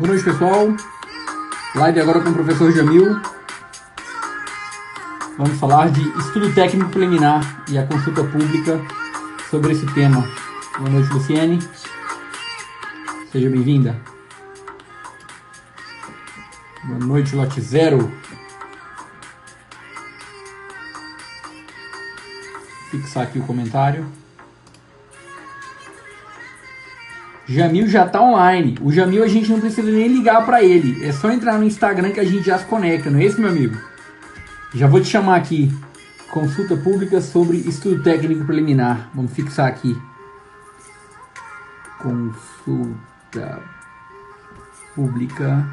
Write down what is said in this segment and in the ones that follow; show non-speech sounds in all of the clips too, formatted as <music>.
Boa noite, pessoal. Live agora com o professor Jamil. Vamos falar de estudo técnico preliminar e a consulta pública sobre esse tema. Boa noite, Luciene. Seja bem-vinda. Boa noite, Lote Zero. Fixar aqui o comentário. Jamil já está online. O Jamil a gente não precisa nem ligar para ele. É só entrar no Instagram que a gente já se conecta, não é isso, meu amigo? Já vou te chamar aqui. Consulta pública sobre estudo técnico preliminar. Vamos fixar aqui. Consulta pública.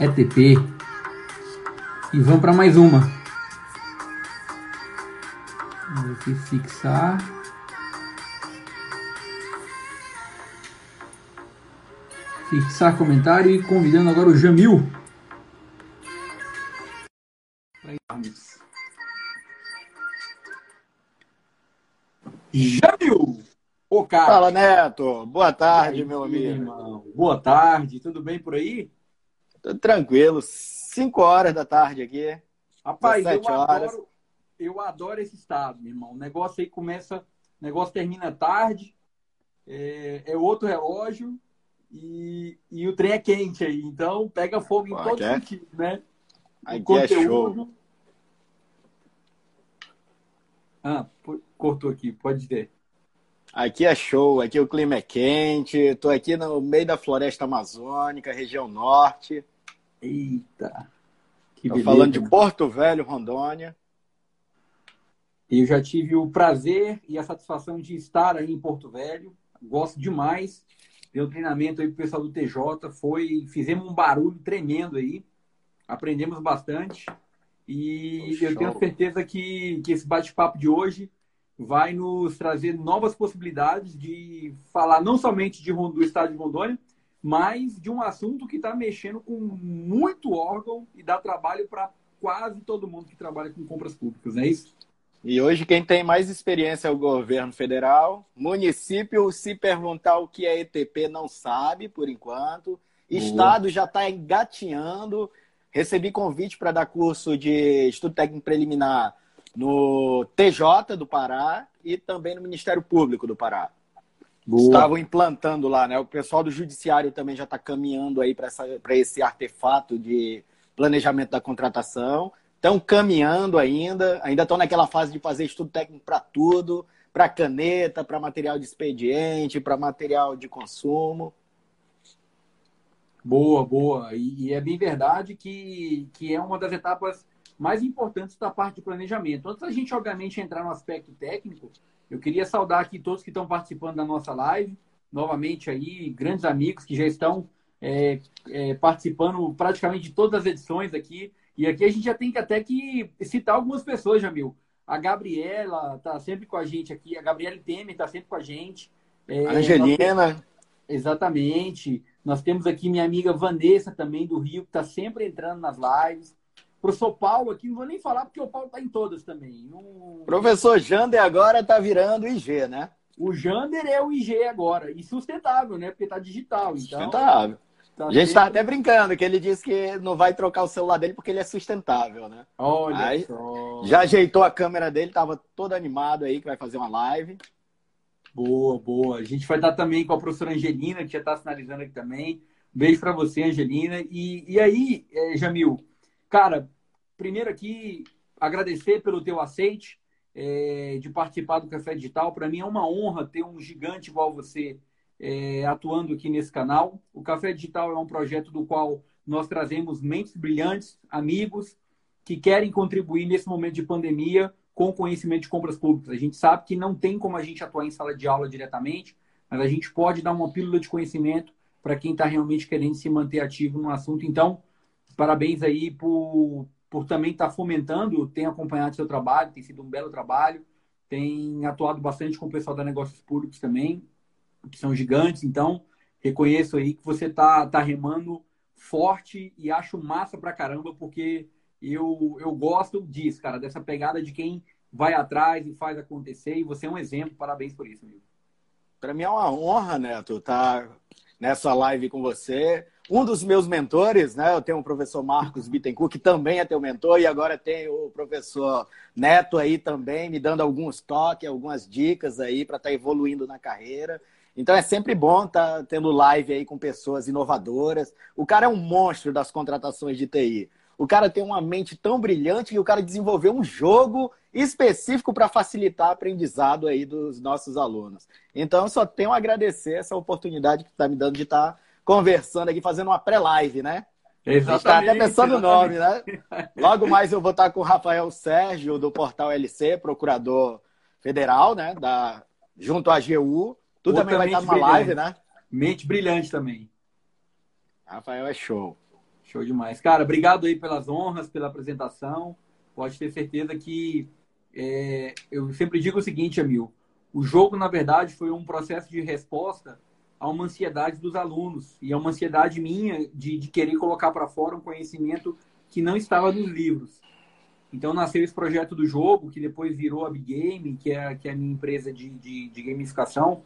ETP. E vamos para mais uma. Vou aqui fixar. Fixar comentário e convidando agora o Jamil. Jamil! O cara. Fala, Neto. Boa tarde, aí, meu amigo. Irmão. Boa tarde. Tudo bem por aí? Tudo tranquilo. 5 horas da tarde aqui. Rapaz, eu horas. Eu adoro esse estado, meu irmão. O negócio aí começa, o negócio termina tarde, é, é outro relógio e, e, o trem é quente aí. Então pega fogo em todo é? sentido, né? Aqui o conteúdo... é show. Ah, cortou aqui, pode dizer. Aqui é show, aqui o clima é quente, estou aqui no meio da floresta amazônica, região norte. Eita! Estou falando de Porto Velho, Rondônia. Eu já tive o prazer e a satisfação de estar aí em Porto Velho. Gosto demais. Deu treinamento aí pro pessoal do TJ. Foi, fizemos um barulho tremendo aí. Aprendemos bastante. E eu tenho certeza que, que esse bate-papo de hoje vai nos trazer novas possibilidades de falar não somente de, do estado de Rondônia, mas de um assunto que está mexendo com muito órgão e dá trabalho para quase todo mundo que trabalha com compras públicas, não é isso? E hoje quem tem mais experiência é o governo federal. Município, se perguntar o que é ETP, não sabe por enquanto. Estado já está engatinhando. Recebi convite para dar curso de estudo técnico preliminar no TJ do Pará e também no Ministério Público do Pará. Boa. Estavam implantando lá, né? O pessoal do Judiciário também já está caminhando aí para esse artefato de planejamento da contratação estão caminhando ainda, ainda estão naquela fase de fazer estudo técnico para tudo, para caneta, para material de expediente, para material de consumo. Boa, boa. E, e, é bem verdade que, que é uma das etapas mais importantes da parte de planejamento. Antes da gente, obviamente, entrar no aspecto técnico, eu queria saudar aqui todos que estão participando da nossa live. Novamente aí, grandes amigos que já estão é, é, participando praticamente de todas as edições aqui. E aqui a gente já tem que até que citar algumas pessoas, Jamil. A Gabriela está sempre com a gente aqui, a Gabriela Temer está sempre com a gente. É, Angelina. Nós... Exatamente. Nós temos aqui minha amiga Vanessa também do Rio, que está sempre entrando nas lives. Professor Paulo aqui, não vou nem falar porque o Paulo está em todas também. Um... Professor Jander agora está virando IG, né? O Jander é o IG agora. E sustentável, né? Porque está digital. Então... Sustentável. Tá a gente está até brincando, que ele disse que não vai trocar o celular dele porque ele é sustentável, né? Olha aí, só. Já ajeitou a câmera dele, estava todo animado aí que vai fazer uma live. Boa, boa. A gente vai estar também com a professora Angelina, que já está sinalizando aqui também. beijo para você, Angelina. E, e aí, é, Jamil, cara, primeiro aqui, agradecer pelo teu aceite é, de participar do Café Digital. Para mim é uma honra ter um gigante igual você é, atuando aqui nesse canal. O Café Digital é um projeto do qual nós trazemos mentes brilhantes, amigos que querem contribuir nesse momento de pandemia com conhecimento de compras públicas. A gente sabe que não tem como a gente atuar em sala de aula diretamente, mas a gente pode dar uma pílula de conhecimento para quem está realmente querendo se manter ativo no assunto. Então, parabéns aí por, por também estar tá fomentando, tem acompanhado seu trabalho, tem sido um belo trabalho, tem atuado bastante com o pessoal da Negócios Públicos também que são gigantes. Então, reconheço aí que você tá, tá remando forte e acho massa pra caramba, porque eu, eu gosto disso, cara, dessa pegada de quem vai atrás e faz acontecer. E você é um exemplo. Parabéns por isso, amigo. Para mim é uma honra, Neto, estar nessa live com você. Um dos meus mentores, né? Eu tenho o professor Marcos Bittencourt, que também é teu mentor, e agora tem o professor Neto aí também, me dando alguns toques, algumas dicas aí para estar tá evoluindo na carreira. Então é sempre bom estar tá tendo live aí com pessoas inovadoras. O cara é um monstro das contratações de TI. O cara tem uma mente tão brilhante que o cara desenvolveu um jogo específico para facilitar o aprendizado aí dos nossos alunos. Então, só tenho a agradecer essa oportunidade que está me dando de estar tá conversando aqui, fazendo uma pré-live, né? Exatamente. Está até pensando o nome, né? Logo mais eu vou estar com o Rafael Sérgio, do Portal LC, procurador federal, né? Da, junto à AGU. Tu também vai estar numa brilhante. live, né? Mente brilhante também. Rafael é show. Show demais. Cara, obrigado aí pelas honras, pela apresentação. Pode ter certeza que é, eu sempre digo o seguinte, Amil. O jogo, na verdade, foi um processo de resposta a uma ansiedade dos alunos e a uma ansiedade minha de, de querer colocar para fora um conhecimento que não estava nos livros. Então nasceu esse projeto do jogo, que depois virou a Big Game, que é, que é a minha empresa de, de, de gamificação.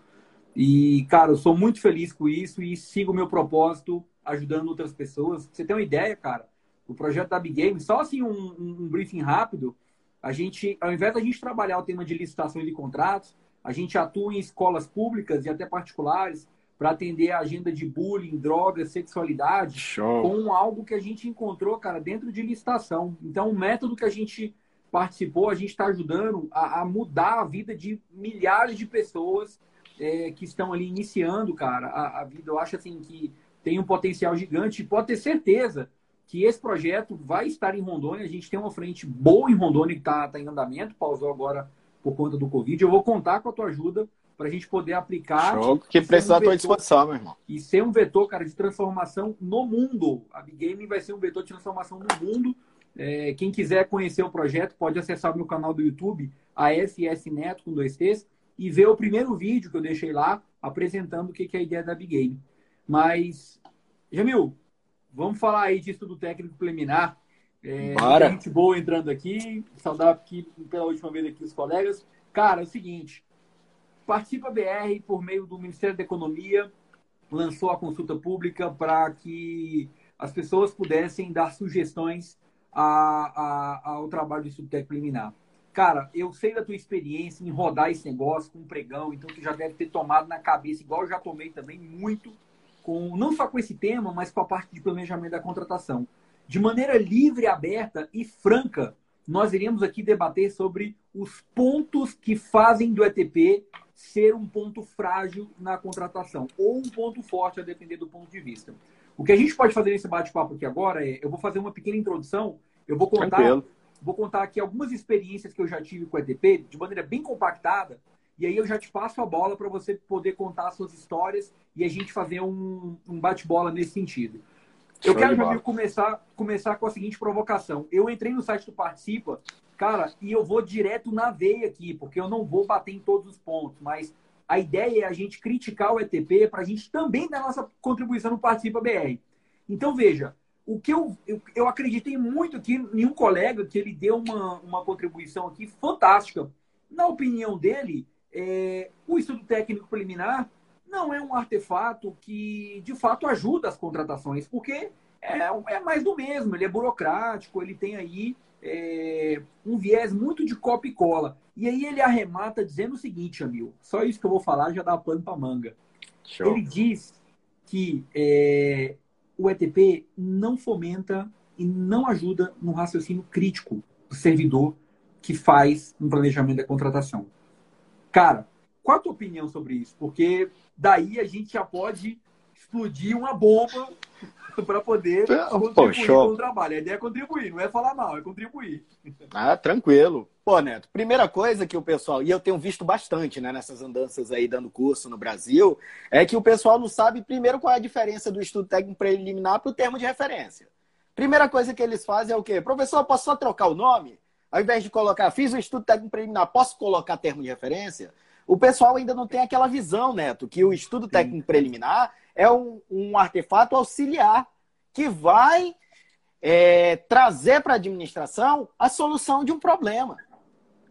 E, cara, eu sou muito feliz com isso e sigo o meu propósito ajudando outras pessoas. Pra você tem uma ideia, cara? O projeto da Big Game, só assim um, um briefing rápido, a gente, ao invés da gente trabalhar o tema de licitações de contratos, a gente atua em escolas públicas e até particulares para atender a agenda de bullying, drogas, sexualidade, Show. com algo que a gente encontrou, cara, dentro de licitação. Então, o método que a gente participou, a gente está ajudando a, a, mudar a vida de milhares de pessoas é, que estão ali iniciando, cara, a, a, vida. Eu acho assim que tem um potencial gigante e pode ter certeza que esse projeto vai estar em Rondônia. A gente tem uma frente boa em Rondônia que está tá em andamento, pausou agora por conta do Covid. Eu vou contar com a tua ajuda para a gente poder aplicar. Show, que precisar um à tua disposição, meu irmão. E ser um vetor, cara, de transformação no mundo. A Big Game vai ser um vetor de transformação no mundo. É, quem quiser conhecer o projeto pode acessar o meu canal do YouTube, ASS Neto com dois T's, e ver o primeiro vídeo que eu deixei lá apresentando o que é a ideia da Big Game. Mas, Jamil, Vamos falar aí de estudo técnico preliminar. É, Bora. gente boa entrando aqui. Saudar aqui pela última vez aqui os colegas. Cara, é o seguinte. Participa BR por meio do Ministério da Economia lançou a consulta pública para que as pessoas pudessem dar sugestões a, a, ao trabalho do estudo técnico preliminar. Cara, eu sei da tua experiência em rodar esse negócio com um pregão, então tu já deve ter tomado na cabeça, igual eu já tomei também, muito com não só com esse tema, mas com a parte de planejamento da contratação. De maneira livre, aberta e franca, nós iremos aqui debater sobre os pontos que fazem do ETP ser um ponto frágil na contratação ou um ponto forte a depender do ponto de vista. O que a gente pode fazer nesse bate-papo aqui agora é, eu vou fazer uma pequena introdução, eu vou contar, Tranquilo. Vou contar aqui algumas experiências que eu já tive com o ETP de maneira bem compactada e aí eu já te passo a bola para você poder contar suas histórias e a gente fazer um, um bate-bola nesse sentido. Eu Show quero, Jamil, começar, começar com a seguinte provocação. Eu entrei no site do Participa, cara, e eu vou direto na veia aqui, porque eu não vou bater em todos os pontos, mas a ideia é a gente criticar o ETP para a gente também dar nossa contribuição no Participa BR. Então, veja, o que eu, eu, eu acreditei muito aqui em um colega que ele deu uma, uma contribuição aqui fantástica. Na opinião dele, é, o estudo técnico preliminar não é um artefato que, de fato, ajuda as contratações, porque é, é mais do mesmo, ele é burocrático, ele tem aí é, um viés muito de copa e cola. E aí ele arremata dizendo o seguinte, Amil, só isso que eu vou falar já dá pano para manga. Show. Ele diz que é, o ETP não fomenta e não ajuda no raciocínio crítico do servidor que faz um planejamento da contratação. Cara, qual a tua opinião sobre isso? Porque daí a gente já pode explodir uma bomba <laughs> para poder contribuir Pô, com o trabalho. A ideia é contribuir, não é falar mal, é contribuir. Ah, tranquilo. Pô, Neto, primeira coisa que o pessoal, e eu tenho visto bastante né, nessas andanças aí dando curso no Brasil, é que o pessoal não sabe primeiro qual é a diferença do estudo técnico preliminar para o termo de referência. Primeira coisa que eles fazem é o quê? Professor, posso só trocar o nome? Ao invés de colocar, fiz o estudo técnico preliminar, posso colocar termo de referência? O pessoal ainda não tem aquela visão, Neto, que o estudo técnico preliminar é um, um artefato auxiliar que vai é, trazer para a administração a solução de um problema.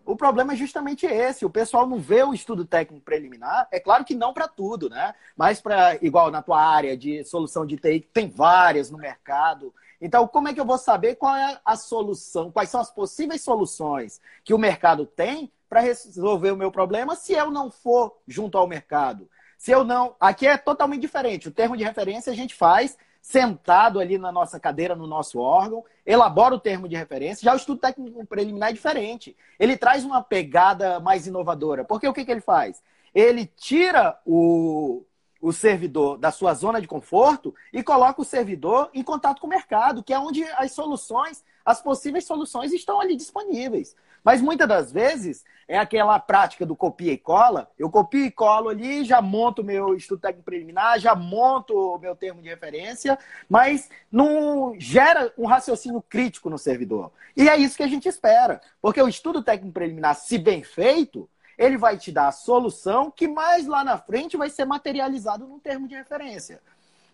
o problema é justamente esse. O pessoal não vê o estudo técnico preliminar. É claro que não para tudo, né? Mas para, igual na tua área de solução de TI, tem várias no mercado. Então, como é que eu vou saber qual é a solução, quais são as possíveis soluções que o mercado tem para resolver o meu problema se eu não for junto ao mercado? Se eu não. Aqui é totalmente diferente. O termo de referência a gente faz sentado ali na nossa cadeira, no nosso órgão, elabora o termo de referência. Já o estudo técnico preliminar é diferente. Ele traz uma pegada mais inovadora. Porque o que, que ele faz? Ele tira o, o servidor da sua zona de conforto e coloca o servidor em contato com o mercado, que é onde as soluções, as possíveis soluções estão ali disponíveis. Mas muitas das vezes é aquela prática do copia e cola. Eu copio e colo ali, já monto meu estudo técnico preliminar, já monto o meu termo de referência, mas não gera um raciocínio crítico no servidor. E é isso que a gente espera. Porque o estudo técnico preliminar, se bem feito, ele vai te dar a solução que mais lá na frente vai ser materializado num termo de referência.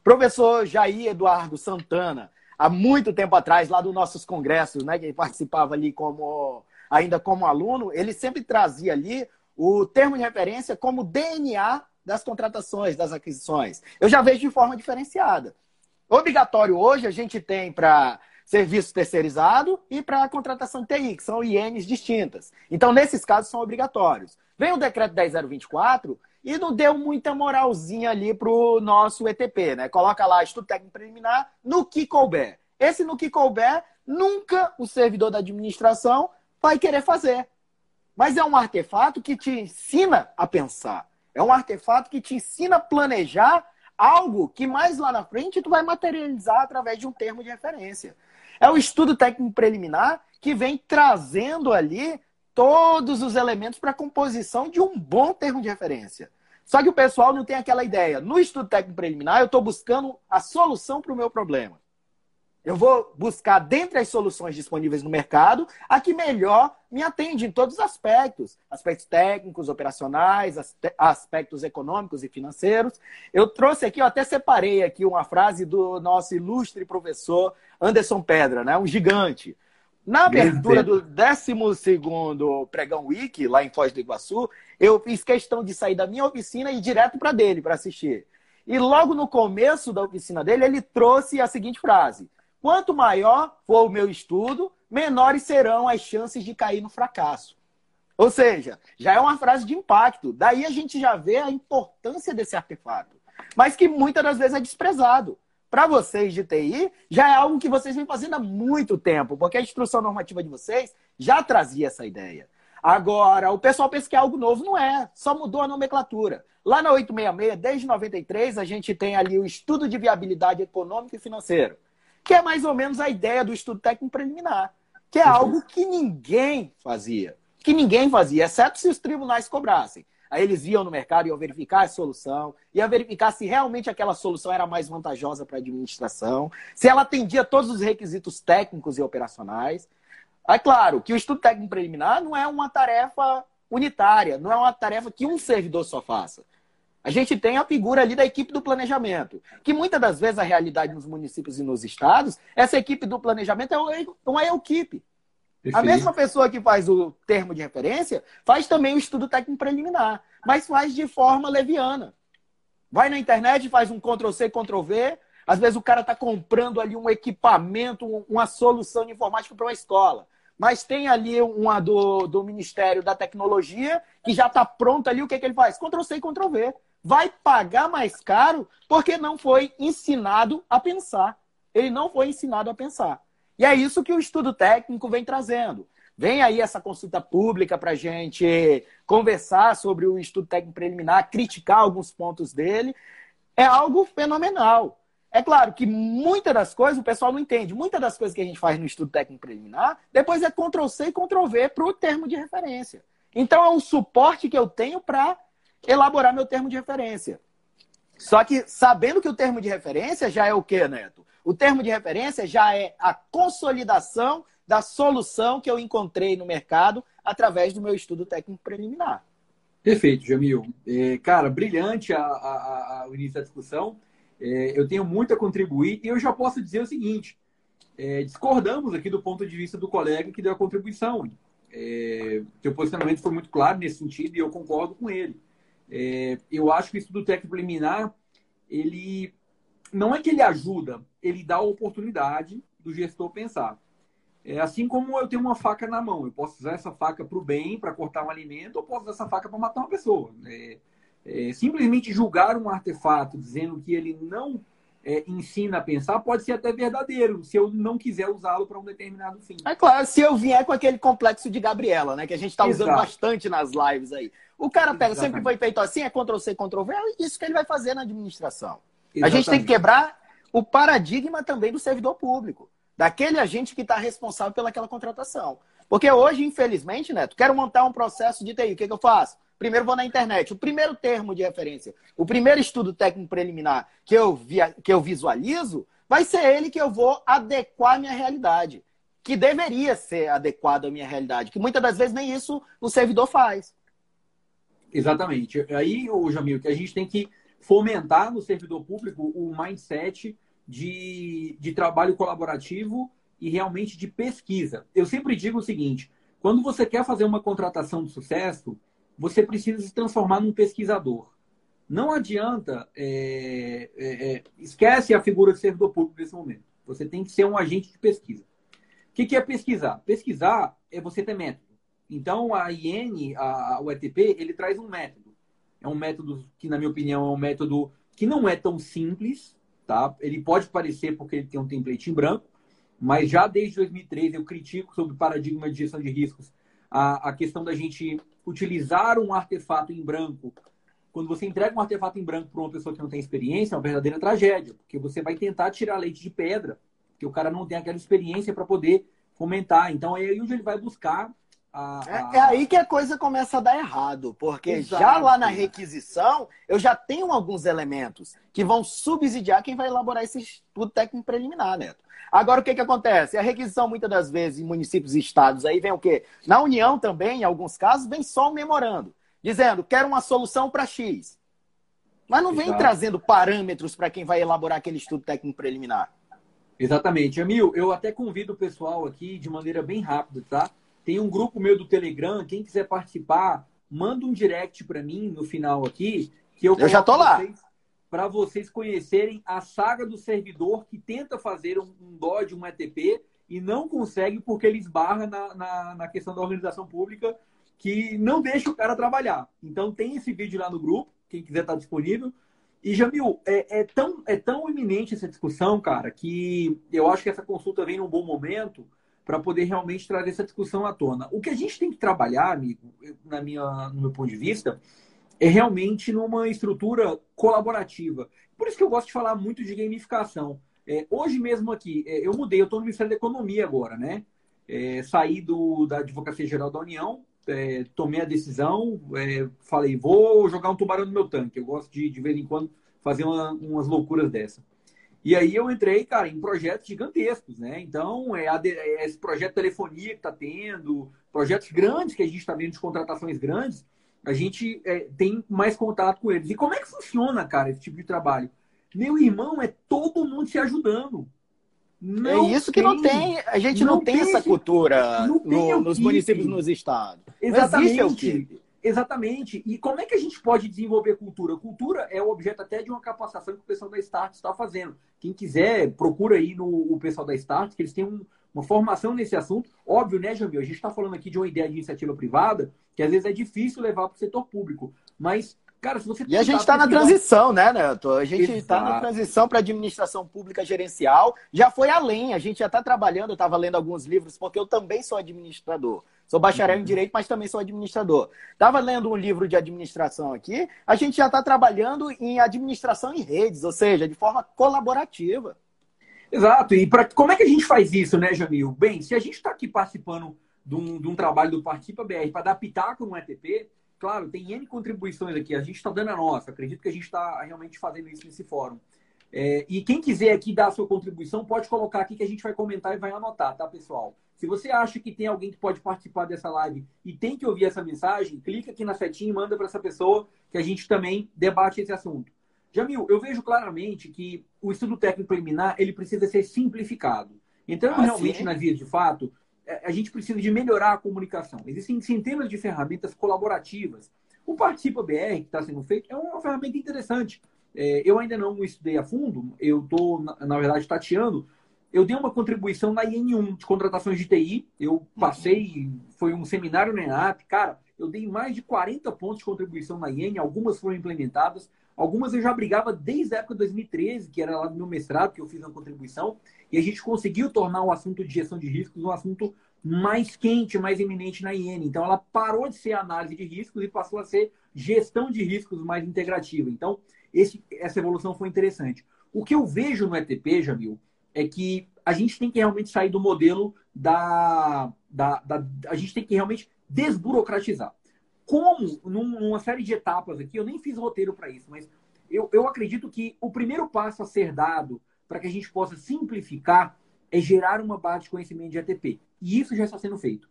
Professor Jair Eduardo Santana, há muito tempo atrás, lá dos nossos congressos, né, que ele participava ali como ainda como aluno, ele sempre trazia ali o termo de referência como DNA das contratações, das aquisições. Eu já vejo de forma diferenciada. Obrigatório hoje a gente tem para serviço terceirizado e para contratação de TI, que são INs distintas. Então, nesses casos, são obrigatórios. Vem o decreto 10024 e não deu muita moralzinha ali para o nosso ETP, né? Coloca lá estudo técnico preliminar no que couber. Esse no que couber, nunca o servidor da administração vai querer fazer. Mas é um artefato que te ensina a pensar. É um artefato que te ensina a planejar algo que mais lá na frente tu vai materializar através de um termo de referência. É o estudo técnico preliminar que vem trazendo ali todos os elementos para a composição de um bom termo de referência. Só que o pessoal não tem aquela ideia. No estudo técnico preliminar, eu estou buscando a solução para o meu problema. Eu vou buscar, dentre as soluções disponíveis no mercado, a que melhor me atende em todos os aspectos: aspectos técnicos, operacionais, aspectos econômicos e financeiros. Eu trouxe aqui, eu até separei aqui uma frase do nosso ilustre professor Anderson Pedra, né? um gigante. Na abertura do 12 Pregão Week, lá em Foz do Iguaçu, eu fiz questão de sair da minha oficina e ir direto para dele para assistir. E logo no começo da oficina dele, ele trouxe a seguinte frase: Quanto maior for o meu estudo, menores serão as chances de cair no fracasso. Ou seja, já é uma frase de impacto. Daí a gente já vê a importância desse artefato, mas que muitas das vezes é desprezado. Para vocês de TI, já é algo que vocês vêm fazendo há muito tempo, porque a instrução normativa de vocês já trazia essa ideia. Agora, o pessoal pensa que é algo novo, não é, só mudou a nomenclatura. Lá na 866, desde 93, a gente tem ali o estudo de viabilidade econômica e financeira que é mais ou menos a ideia do estudo técnico preliminar, que é algo que ninguém fazia. Que ninguém fazia, exceto se os tribunais cobrassem. Aí eles iam no mercado iam verificar a solução, iam verificar se realmente aquela solução era mais vantajosa para a administração, se ela atendia todos os requisitos técnicos e operacionais. É claro que o estudo técnico preliminar não é uma tarefa unitária, não é uma tarefa que um servidor só faça. A gente tem a figura ali da equipe do planejamento, que muitas das vezes a realidade nos municípios e nos estados, essa equipe do planejamento é uma equipe. A mesma pessoa que faz o termo de referência faz também o estudo técnico preliminar, mas faz de forma leviana. Vai na internet, faz um Ctrl-C, Ctrl-V. Às vezes o cara está comprando ali um equipamento, uma solução de informática para uma escola. Mas tem ali uma do, do Ministério da Tecnologia que já está pronta ali. O que, que ele faz? Ctrl-C e Ctrl-V vai pagar mais caro porque não foi ensinado a pensar. Ele não foi ensinado a pensar. E é isso que o estudo técnico vem trazendo. Vem aí essa consulta pública para a gente conversar sobre o estudo técnico preliminar, criticar alguns pontos dele. É algo fenomenal. É claro que muitas das coisas o pessoal não entende. Muitas das coisas que a gente faz no estudo técnico preliminar, depois é Ctrl-C e Ctrl-V para o termo de referência. Então é um suporte que eu tenho para elaborar meu termo de referência. Só que sabendo que o termo de referência já é o quê, Neto? O termo de referência já é a consolidação da solução que eu encontrei no mercado através do meu estudo técnico preliminar. Perfeito, Jamil. É, cara, brilhante a, a, a, o início da discussão. É, eu tenho muito a contribuir e eu já posso dizer o seguinte: é, discordamos aqui do ponto de vista do colega que deu a contribuição. É, seu posicionamento foi muito claro nesse sentido e eu concordo com ele. É, eu acho que o estudo técnico preliminar, ele não é que ele ajuda, ele dá a oportunidade do gestor pensar. É assim como eu tenho uma faca na mão, eu posso usar essa faca para o bem, para cortar um alimento, ou posso usar essa faca para matar uma pessoa. É, é, simplesmente julgar um artefato dizendo que ele não é, ensina a pensar pode ser até verdadeiro, se eu não quiser usá-lo para um determinado fim. É claro, se eu vier com aquele complexo de Gabriela, né, que a gente está usando bastante nas lives aí. O cara pega, Exatamente. sempre foi feito assim, é Ctrl-C, Ctrl-V, é isso que ele vai fazer na administração. Exatamente. A gente tem que quebrar o paradigma também do servidor público daquele agente que está responsável pelaquela contratação. Porque hoje, infelizmente, Neto, quero montar um processo de TI. O que, que eu faço? Primeiro vou na internet. O primeiro termo de referência, o primeiro estudo técnico preliminar que eu, via, que eu visualizo, vai ser ele que eu vou adequar à minha realidade. Que deveria ser adequado à minha realidade. Que muitas das vezes nem isso o servidor faz. Exatamente. Aí, o Jamil, que a gente tem que fomentar no servidor público o mindset de, de trabalho colaborativo e realmente de pesquisa. Eu sempre digo o seguinte: quando você quer fazer uma contratação de sucesso, você precisa se transformar num pesquisador. Não adianta, é, é, é, esquece a figura de servidor público nesse momento. Você tem que ser um agente de pesquisa. O que, que é pesquisar? Pesquisar é você ter método. Então, a IN, a, o ETP, ele traz um método. É um método que, na minha opinião, é um método que não é tão simples, Tá? Ele pode parecer porque ele tem um template em branco, mas já desde 2013 eu critico sobre o paradigma de gestão de riscos a, a questão da gente utilizar um artefato em branco. Quando você entrega um artefato em branco para uma pessoa que não tem experiência, é uma verdadeira tragédia, porque você vai tentar tirar leite de pedra, porque o cara não tem aquela experiência para poder fomentar. Então é aí onde ele vai buscar a, a... É, é, aí que a coisa começa a dar errado, porque Exato. já lá na requisição eu já tenho alguns elementos que vão subsidiar quem vai elaborar esse estudo técnico preliminar, Neto. Agora o que, que acontece? A requisição, muitas das vezes, em municípios e estados aí vem o quê? Na União também, em alguns casos, vem só um memorando, dizendo, quero uma solução para X. Mas não vem Exato. trazendo parâmetros para quem vai elaborar aquele estudo técnico preliminar. Exatamente. Emil, eu até convido o pessoal aqui de maneira bem rápida, tá? Tem um grupo meu do Telegram, quem quiser participar, manda um direct para mim no final aqui, que eu, eu já tô lá. Para vocês conhecerem a saga do servidor que tenta fazer um, um DOD, um ETP, e não consegue porque ele esbarra na, na, na questão da organização pública que não deixa o cara trabalhar. Então tem esse vídeo lá no grupo, quem quiser estar tá disponível. E, Jamil, é, é, tão, é tão iminente essa discussão, cara, que eu acho que essa consulta vem num bom momento, para poder realmente trazer essa discussão à tona. O que a gente tem que trabalhar, amigo, na minha, no meu ponto de vista, é realmente numa estrutura colaborativa. Por isso que eu gosto de falar muito de gamificação. É, hoje mesmo aqui, é, eu mudei, eu estou no Ministério da Economia agora, né? É, saí do, da Advocacia Geral da União, é, tomei a decisão, é, falei, vou jogar um tubarão no meu tanque. Eu gosto de, de vez em quando, fazer uma, umas loucuras dessa. E aí eu entrei, cara, em projetos gigantescos, né? Então, é, é esse projeto de telefonia que está tendo, projetos grandes que a gente está vendo de contratações grandes, a gente é, tem mais contato com eles. E como é que funciona, cara, esse tipo de trabalho? Meu irmão, é todo mundo se ajudando. Não é isso que tem, não tem. A gente não, não tem, tem, essa cultura no, nos municípios, nos estados. Exatamente. Exatamente. E como é que a gente pode desenvolver cultura? Cultura é o objeto até de uma capacitação que o pessoal da Start está fazendo. Quem quiser, procura aí no o pessoal da Start, que eles têm um, uma formação nesse assunto. Óbvio, né, Jamil? A gente está falando aqui de uma ideia de iniciativa privada, que às vezes é difícil levar para o setor público. Mas Cara, se você e a gente está na transição, né, Neto? A gente está na transição para administração pública gerencial. Já foi além, a gente já está trabalhando. Eu estava lendo alguns livros, porque eu também sou administrador. Sou bacharel uhum. em direito, mas também sou administrador. Estava lendo um livro de administração aqui. A gente já está trabalhando em administração em redes, ou seja, de forma colaborativa. Exato. E pra, como é que a gente faz isso, né, Jamil? Bem, se a gente está aqui participando de um, de um, trabalho do Participa BR para dar pitaco no ETP, claro, tem N contribuições aqui. A gente está dando a nossa. Acredito que a gente está realmente fazendo isso nesse fórum. É, e quem quiser aqui dar a sua contribuição, pode colocar aqui que a gente vai comentar e vai anotar, tá, pessoal? Se você acha que tem alguém que pode participar dessa live e tem que ouvir essa mensagem, clica aqui na setinha e manda para essa pessoa que a gente também debate esse assunto. Jamil, eu vejo claramente que o estudo técnico preliminar ele precisa ser simplificado. Entrando ah, realmente sim? nas vias de fato, é, a gente precisa de melhorar a comunicação. Existem centenas de ferramentas colaborativas. O Participa BR, que está sendo feito, é uma ferramenta interessante. É, eu ainda não estudei a fundo, eu estou, na, na, verdade, tateando. Eu dei uma contribuição na IN1 de contratações de TI. Eu passei, foi um seminário na ENAP. Cara, eu dei mais de 40 pontos de contribuição na IN, algumas foram implementadas. Algumas eu já brigava desde a época de 2013, que era lá do meu mestrado, que eu fiz uma contribuição, e a gente conseguiu tornar o assunto de gestão de riscos um assunto mais quente, mais eminente na IN. Então, ela parou de ser análise de riscos e passou a ser gestão de riscos mais integrativa. Então, esse, essa evolução foi interessante. O que eu vejo no ETP, Jamil, é que a gente tem que realmente sair do modelo da, da, da a gente tem que realmente desburocratizar como, numa série de etapas aqui, eu nem fiz roteiro para isso, mas eu, eu acredito que o primeiro passo a ser dado para que a gente possa simplificar é gerar uma base de conhecimento de ATP. E isso já está sendo feito.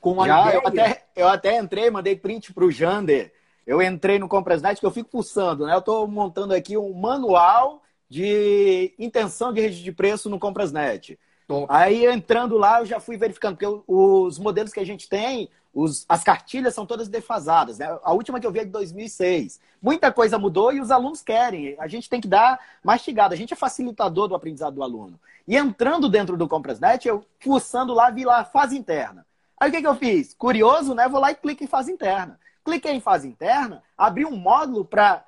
Com a já, ideia... eu, até, eu até entrei, mandei print para o Jander. Eu entrei no Comprasnet que eu fico pulsando, né? Eu estou montando aqui um manual de intenção de registro de preço no Comprasnet. Top. Aí entrando lá, eu já fui verificando, porque os modelos que a gente tem, os, as cartilhas são todas defasadas. Né? A última que eu vi é de 2006. Muita coisa mudou e os alunos querem. A gente tem que dar mastigada. A gente é facilitador do aprendizado do aluno. E entrando dentro do Comprasnet, eu fuçando lá, vi lá fase interna. Aí o que, que eu fiz? Curioso, né? Vou lá e clico em fase interna. Cliquei em fase interna, abri um módulo para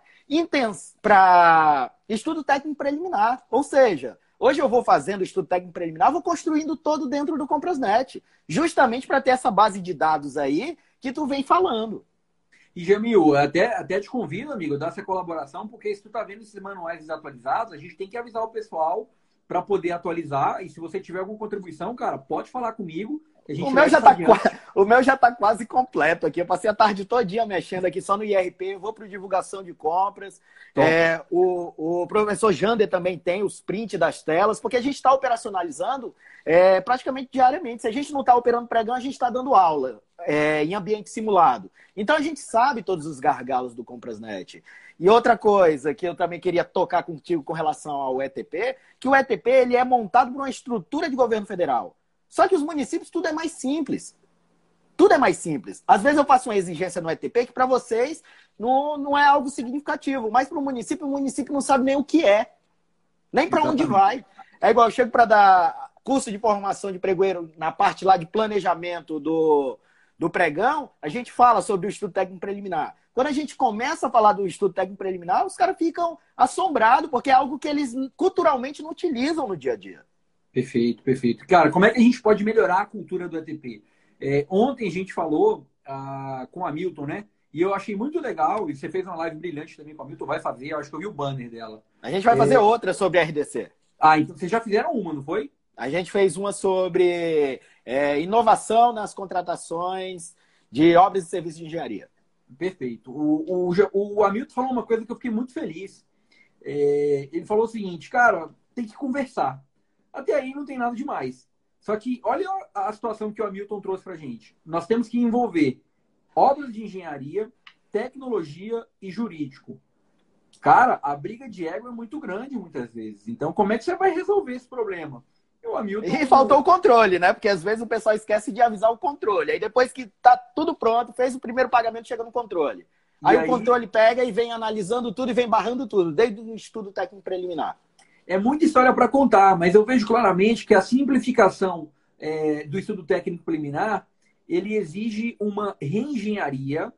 estudo técnico preliminar. Ou seja, Hoje eu vou fazendo estudo técnico preliminar, vou construindo todo dentro do Comprasnet, justamente para ter essa base de dados aí que tu vem falando. E, Jamil, até, até te convido, amigo, dar essa colaboração, porque se tu tá vendo esses manuais desatualizados, a gente tem que avisar o pessoal para poder atualizar. E se você tiver alguma contribuição, cara, pode falar comigo o meu, já tá, o meu já tá quase completo aqui. Eu passei a tarde todinha mexendo aqui só no IRP, vou para divulgação de compras. É, o, o professor Jander também tem os prints das telas, porque a gente está operacionalizando é, praticamente diariamente. Se a gente não está operando pregão, a gente está dando aula é, em ambiente simulado. Então a gente sabe todos os gargalos do Comprasnet. E outra coisa que eu também queria tocar contigo com relação ao ETP, que o ETP ele é montado por uma estrutura de governo federal. Só que os municípios tudo é mais simples. Tudo é mais simples. Às vezes eu faço uma exigência no ETP que para vocês não, não é algo significativo, mas para o município, o município não sabe nem o que é, nem para onde vai. É igual eu chego para dar curso de formação de pregoeiro na parte lá de planejamento do, do pregão, a gente fala sobre o estudo técnico preliminar. Quando a gente começa a falar do estudo técnico preliminar, os caras ficam assombrados, porque é algo que eles culturalmente não utilizam no dia a dia. Perfeito, perfeito. Cara, como é que a gente pode melhorar a cultura do ETP? É, ontem a gente falou ah, com a Milton, né? E eu achei muito legal, e você fez uma live brilhante também com a Milton, vai fazer, eu acho que eu vi o banner dela. A gente vai é... fazer outra sobre RDC. Ah, então vocês já fizeram uma, não foi? A gente fez uma sobre é, inovação nas contratações de obras e serviços de engenharia. Perfeito. O, o, o Hamilton falou uma coisa que eu fiquei muito feliz. É, ele falou o seguinte, cara, tem que conversar. Até aí não tem nada demais. Só que olha a situação que o Hamilton trouxe para gente. Nós temos que envolver obras de engenharia, tecnologia e jurídico. Cara, a briga de ego é muito grande muitas vezes. Então, como é que você vai resolver esse problema? O Hamilton... E faltou o controle, né? Porque às vezes o pessoal esquece de avisar o controle. Aí depois que tá tudo pronto, fez o primeiro pagamento, chega no controle. Aí, aí, o controle pega e vem analisando tudo e vem barrando tudo, desde o estudo técnico preliminar é muita história para contar, mas eu vejo claramente que a simplificação é, do estudo técnico preliminar ele exige uma reengenharia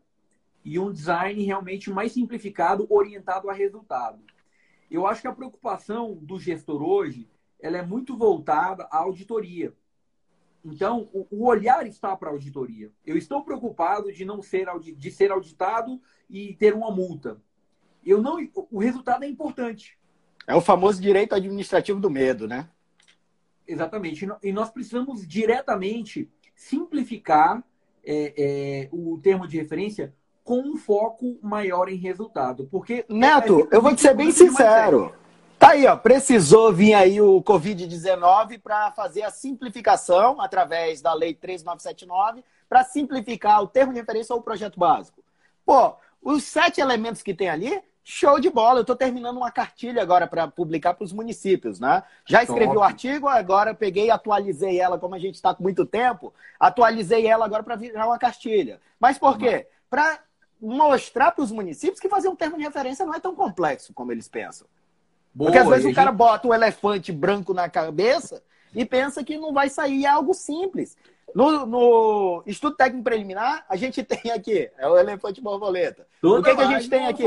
e um design realmente mais simplificado, orientado a resultado. Eu acho que a preocupação do gestor hoje ela é muito voltada à auditoria. Então, o, olhar está para a auditoria. Eu estou preocupado de não ser de ser auditado e ter uma multa. Eu não, o resultado é importante. É o famoso direito administrativo do medo, né? Exatamente. E nós precisamos diretamente simplificar é, é, o termo de referência com um foco maior em resultado. Porque. Neto, eu vou te ser bem sincero. Tá aí, ó. Precisou vir aí o Covid-19 para fazer a simplificação através da Lei 3979 para simplificar o termo de referência ou o projeto básico. Pô, os sete elementos que tem ali Show de bola. Eu estou terminando uma cartilha agora para publicar para os municípios, né? Já escrevi Top. o artigo, agora peguei e atualizei ela, como a gente está com muito tempo, atualizei ela agora para virar uma cartilha. Mas por quê? Para mostrar para os municípios que fazer um termo de referência não é tão complexo como eles pensam. Boa, Porque às vezes o cara gente... bota um elefante branco na cabeça e pensa que não vai sair algo simples. No, no, estudo técnico preliminar, a gente <laughs> tem aqui, é o elefante borboleta. Toda o que, que a gente tem aqui?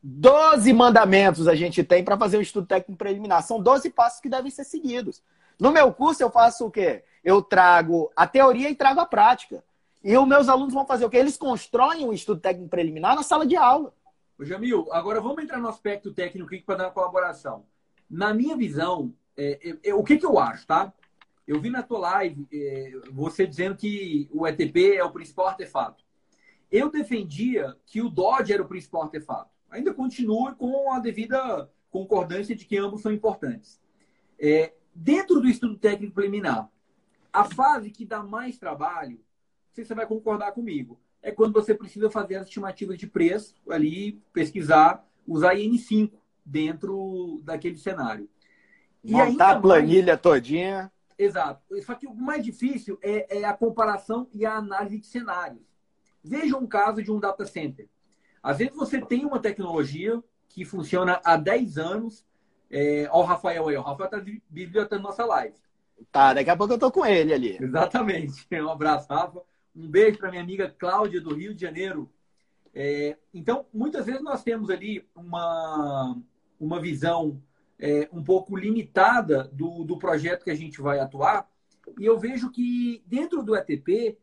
Doze mandamentos a gente tem para fazer o estudo técnico preliminar. São 12 passos que devem ser seguidos. No meu curso, eu faço o quê? Eu trago a teoria e trago a prática. E os meus alunos vão fazer o quê? Eles constroem o um estudo técnico preliminar na sala de aula. Ô, Jamil, agora vamos entrar no aspecto técnico aqui para dar uma colaboração. Na minha visão, é, é, é, o que, que eu acho, tá? Eu vi na tua live é, você dizendo que o ETP é o principal artefato. Eu defendia que o Dodge era o principal artefato. Ainda continuo com a devida concordância de que ambos são importantes. É, dentro do estudo técnico preliminar, a fase que dá mais trabalho, não sei se você vai concordar comigo, é quando você precisa fazer as estimativas de preço, ali, pesquisar, usar IN5 dentro daquele cenário. Montar a planilha mais... todinha. Exato. Só que o mais difícil é, é, a comparação e a análise de cenários. Veja um caso de um data center. Às vezes você tem uma tecnologia que funciona há 10 anos. É, ó, o Rafael aí, o Rafael está bibliotando nossa live. Tá, daqui a pouco eu tô com ele ali. Exatamente. <laughs> Um abraço, Rafa. Um beijo para minha amiga Cláudia, do Rio de Janeiro. É, então, muitas vezes nós temos ali uma, uma visão é, um pouco limitada do, do projeto que a gente vai atuar. E eu vejo que dentro do ETP,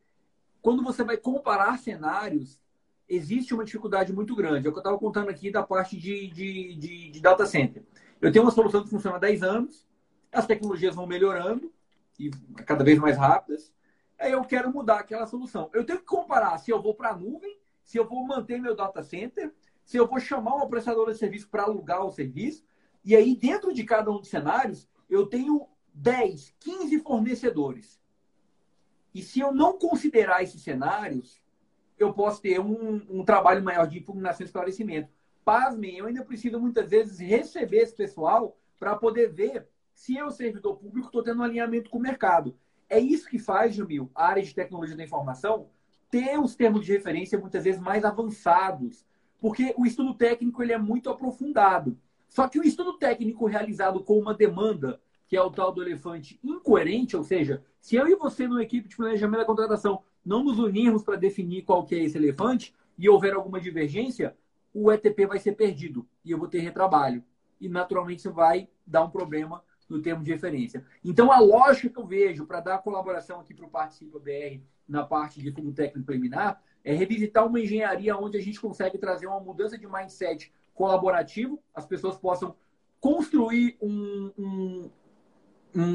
quando você vai comparar cenários, existe uma dificuldade muito grande. É o que eu estava contando aqui da parte de, de, de, de, data center. Eu tenho uma solução que funciona há 10 anos, as tecnologias vão melhorando e cada vez mais rápidas. Aí eu quero mudar aquela solução. Eu tenho que comparar se eu vou para a nuvem, se eu vou manter meu data center, se eu vou chamar uma prestadora de serviço para alugar o serviço, e aí, dentro de cada um dos cenários, eu tenho 10, 15 fornecedores. E se eu não considerar esses cenários, eu posso ter um, um trabalho maior de impugnação e esclarecimento. Pasmem, eu ainda preciso muitas vezes receber esse pessoal para poder ver se eu, servidor público, estou tendo um alinhamento com o mercado. É isso que faz, Jamil, a área de tecnologia da informação, ter os termos de referência muitas vezes mais avançados. Porque o estudo técnico ele é muito aprofundado. Só que o estudo técnico realizado com uma demanda, que é o tal do elefante incoerente, ou seja, se eu e você, numa equipe de planejamento da contratação, não nos unirmos para definir qual que é esse elefante e houver alguma divergência, o ETP vai ser perdido e eu vou ter retrabalho. E naturalmente isso vai dar um problema no termo de referência. Então, a lógica que eu vejo para dar colaboração aqui para o Participa BR na parte de fundo técnico preliminar é revisitar uma engenharia onde a gente consegue trazer uma mudança de mindset colaborativo, as pessoas possam construir um, um,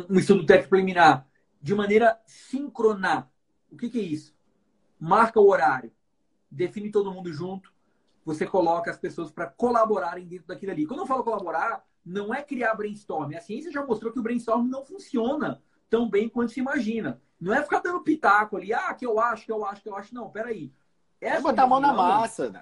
um, estudo técnico preliminar de maneira síncrona. O que, que é isso? Marca o horário, define todo mundo junto, você coloca as pessoas para colaborarem dentro daquilo ali. Quando eu falo colaborar, não é criar brainstorm. A ciência já mostrou que o brainstorm não funciona tão bem quanto se imagina. Não é ficar dando pitaco ali, ah, que eu acho, que eu acho, que eu acho. Não, peraí. Essa é botar a mão na massa.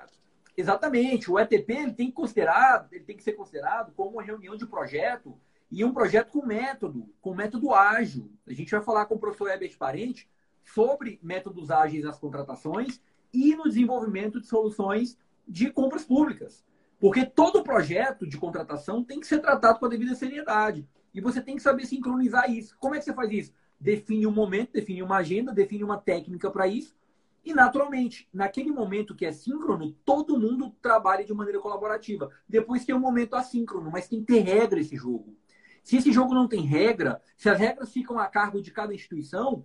Exatamente. O ETP ele tem, que considerar, ele tem que ser considerado como uma reunião de projeto e um projeto com método, com método ágil. A gente vai falar com o professor Herbert Parente sobre métodos ágeis nas contratações e no desenvolvimento de soluções de compras públicas. Porque todo projeto de contratação tem que ser tratado com a devida seriedade. E você tem que saber sincronizar isso. Como é que você faz isso? Define um momento, define uma agenda, define uma técnica para isso e, naturalmente, naquele momento que é síncrono, todo mundo trabalha de maneira colaborativa. Depois tem um momento assíncrono, mas tem que ter regra esse jogo. Se esse jogo não tem regra, se as regras ficam a cargo de cada instituição.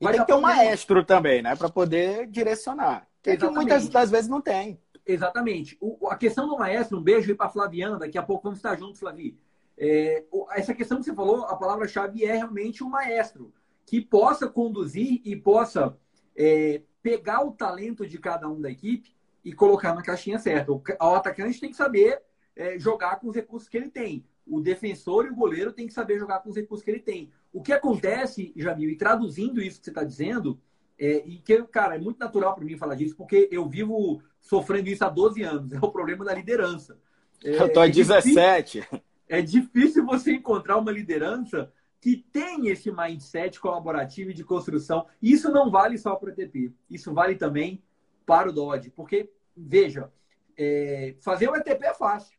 E tem que ter um maestro também, né? Para poder direcionar. Que, que muitas das vezes não tem. Exatamente. O, a questão do maestro, um beijo aí para Flaviana, daqui a pouco vamos estar juntos, Flavi. É, essa questão que você falou, a palavra-chave é realmente um maestro que possa conduzir e possa é, pegar o talento de cada um da equipe e colocar na caixinha certa. O, o atacante tem que saber é, jogar com os recursos que ele tem. O defensor e o goleiro tem que saber jogar com os recursos que ele tem. O que acontece, Jamil, e traduzindo isso que você está dizendo, É, e que, cara, é muito natural para mim falar disso, porque eu vivo sofrendo isso há 12 anos. <laughs> É o problema da liderança. É, eu tô há é 17. Difícil, é difícil você encontrar uma liderança que tem esse mindset colaborativo e de construção. Isso não vale só para o ETP, isso vale também para o Dodge. Porque, veja, é, fazer o ETP é fácil.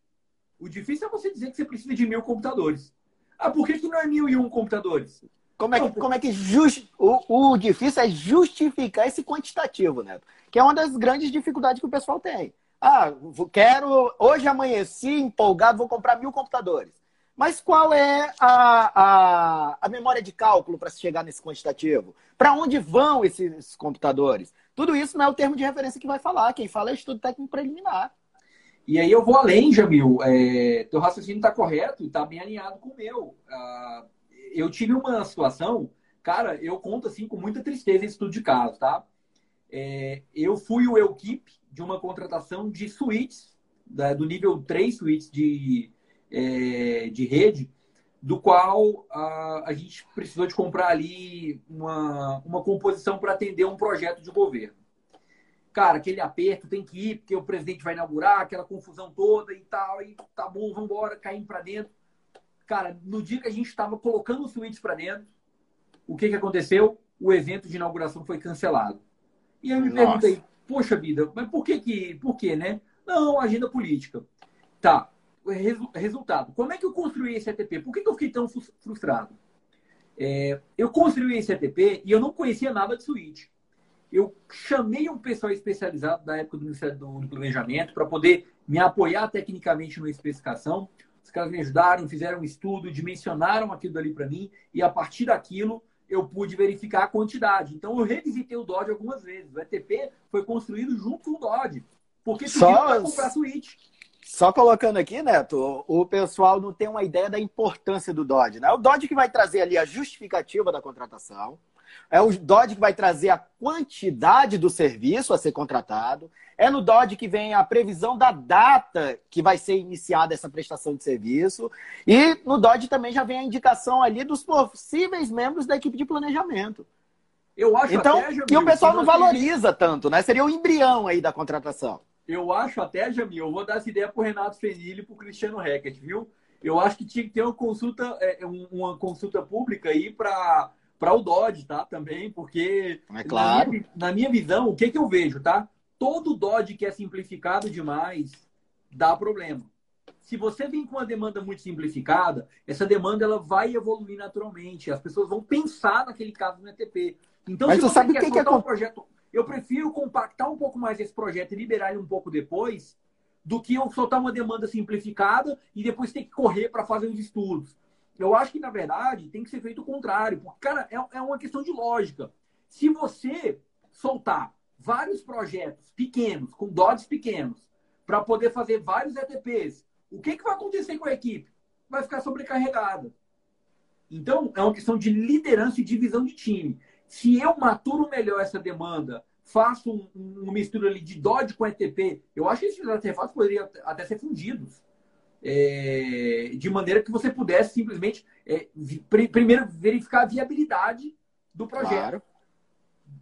O difícil é você dizer que você precisa de mil computadores. Ah, por que, que não é mil e um computadores? Como é que, como é que just, o, o difícil é justificar esse quantitativo, né? Que é uma das grandes dificuldades que o pessoal tem. Ah, quero. Hoje amanheci empolgado, vou comprar mil computadores. Mas qual é a, a, a memória de cálculo para se chegar nesse quantitativo? Para onde vão esses computadores? Tudo isso não é o termo de referência que vai falar. Quem fala é estudo técnico preliminar. E aí eu vou além, Jamil. É, teu raciocínio está correto e está bem alinhado com o meu. Ah, eu tive uma situação, cara, eu conto assim com muita tristeza esse estudo de caso, tá? É, eu fui o equipe de uma contratação de suítes, da, do nível 3 suítes de, é, de rede, do qual a, a gente precisou de comprar ali uma, uma composição para atender um projeto de governo. Cara, aquele aperto tem que ir, porque o presidente vai inaugurar, aquela confusão toda e tal, e tá bom, vamos embora, caímos para dentro. Cara, no dia que a gente estava colocando os suítes para dentro, o que, que aconteceu? O evento de inauguração foi cancelado. E eu me Nossa. perguntei, poxa vida, mas por que que, por que, né? Não, agenda política. Tá, resultado. Como é que eu construí esse ETP? Por que, que eu fiquei tão frustrado? É, eu construí esse ETP e eu não conhecia nada de suíte. Eu chamei um pessoal especializado da época do Ministério do Planejamento para poder me apoiar tecnicamente na especificação. Os caras me ajudaram, fizeram um estudo, dimensionaram aquilo dali para mim e a partir daquilo eu pude verificar a quantidade. Então eu revisitei o Dodge algumas vezes. O ETP foi construído junto com o Dodge, porque só para comprar Switch. Só colocando aqui, Neto, o pessoal não tem uma ideia da importância do Dodge. Né? O Dodge que vai trazer ali a justificativa da contratação, é o Dodge que vai trazer a quantidade do serviço a ser contratado. É no Dodge que vem a previsão da data que vai ser iniciada essa prestação de serviço. E no Dodge também já vem a indicação ali dos possíveis membros da equipe de planejamento. Eu acho então, até, Jamil, e o pessoal não valoriza tanto, né? Seria o embrião aí da contratação. Eu acho até, Jamil, eu vou dar essa ideia para o Renato Fenili e para o Cristiano Reckert, viu? Eu acho que tinha que ter uma consulta, é, uma consulta pública aí para para o Dodge, tá? Também, porque é claro. na, minha, na minha visão, o que, que eu vejo, tá? Todo Dodge que é simplificado demais dá problema. Se você vem com uma demanda muito simplificada, essa demanda ela vai evoluir naturalmente. As pessoas vão pensar naquele caso no ETP. Então, Mas se você sabe quer que, que é um projeto, eu prefiro compactar um pouco mais esse projeto e liberar ele um pouco depois, do que eu soltar uma demanda simplificada e depois ter que correr para fazer os estudos. Eu acho que, na verdade, tem que ser feito o contrário. Porque, cara, é, é uma questão de lógica. Se você soltar vários projetos pequenos, com doses pequenos, para poder fazer vários ETPs, o que, que vai acontecer com a equipe? Vai ficar sobrecarregada. Então, é uma questão de liderança e divisão de time. Se eu maturo melhor essa demanda, faço um, um, uma mistura ali de DOD com ETP, eu acho que esses artefatos poderiam até ser fundidos é, de maneira que você pudesse simplesmente é, primeiro verificar a viabilidade do projeto. Claro.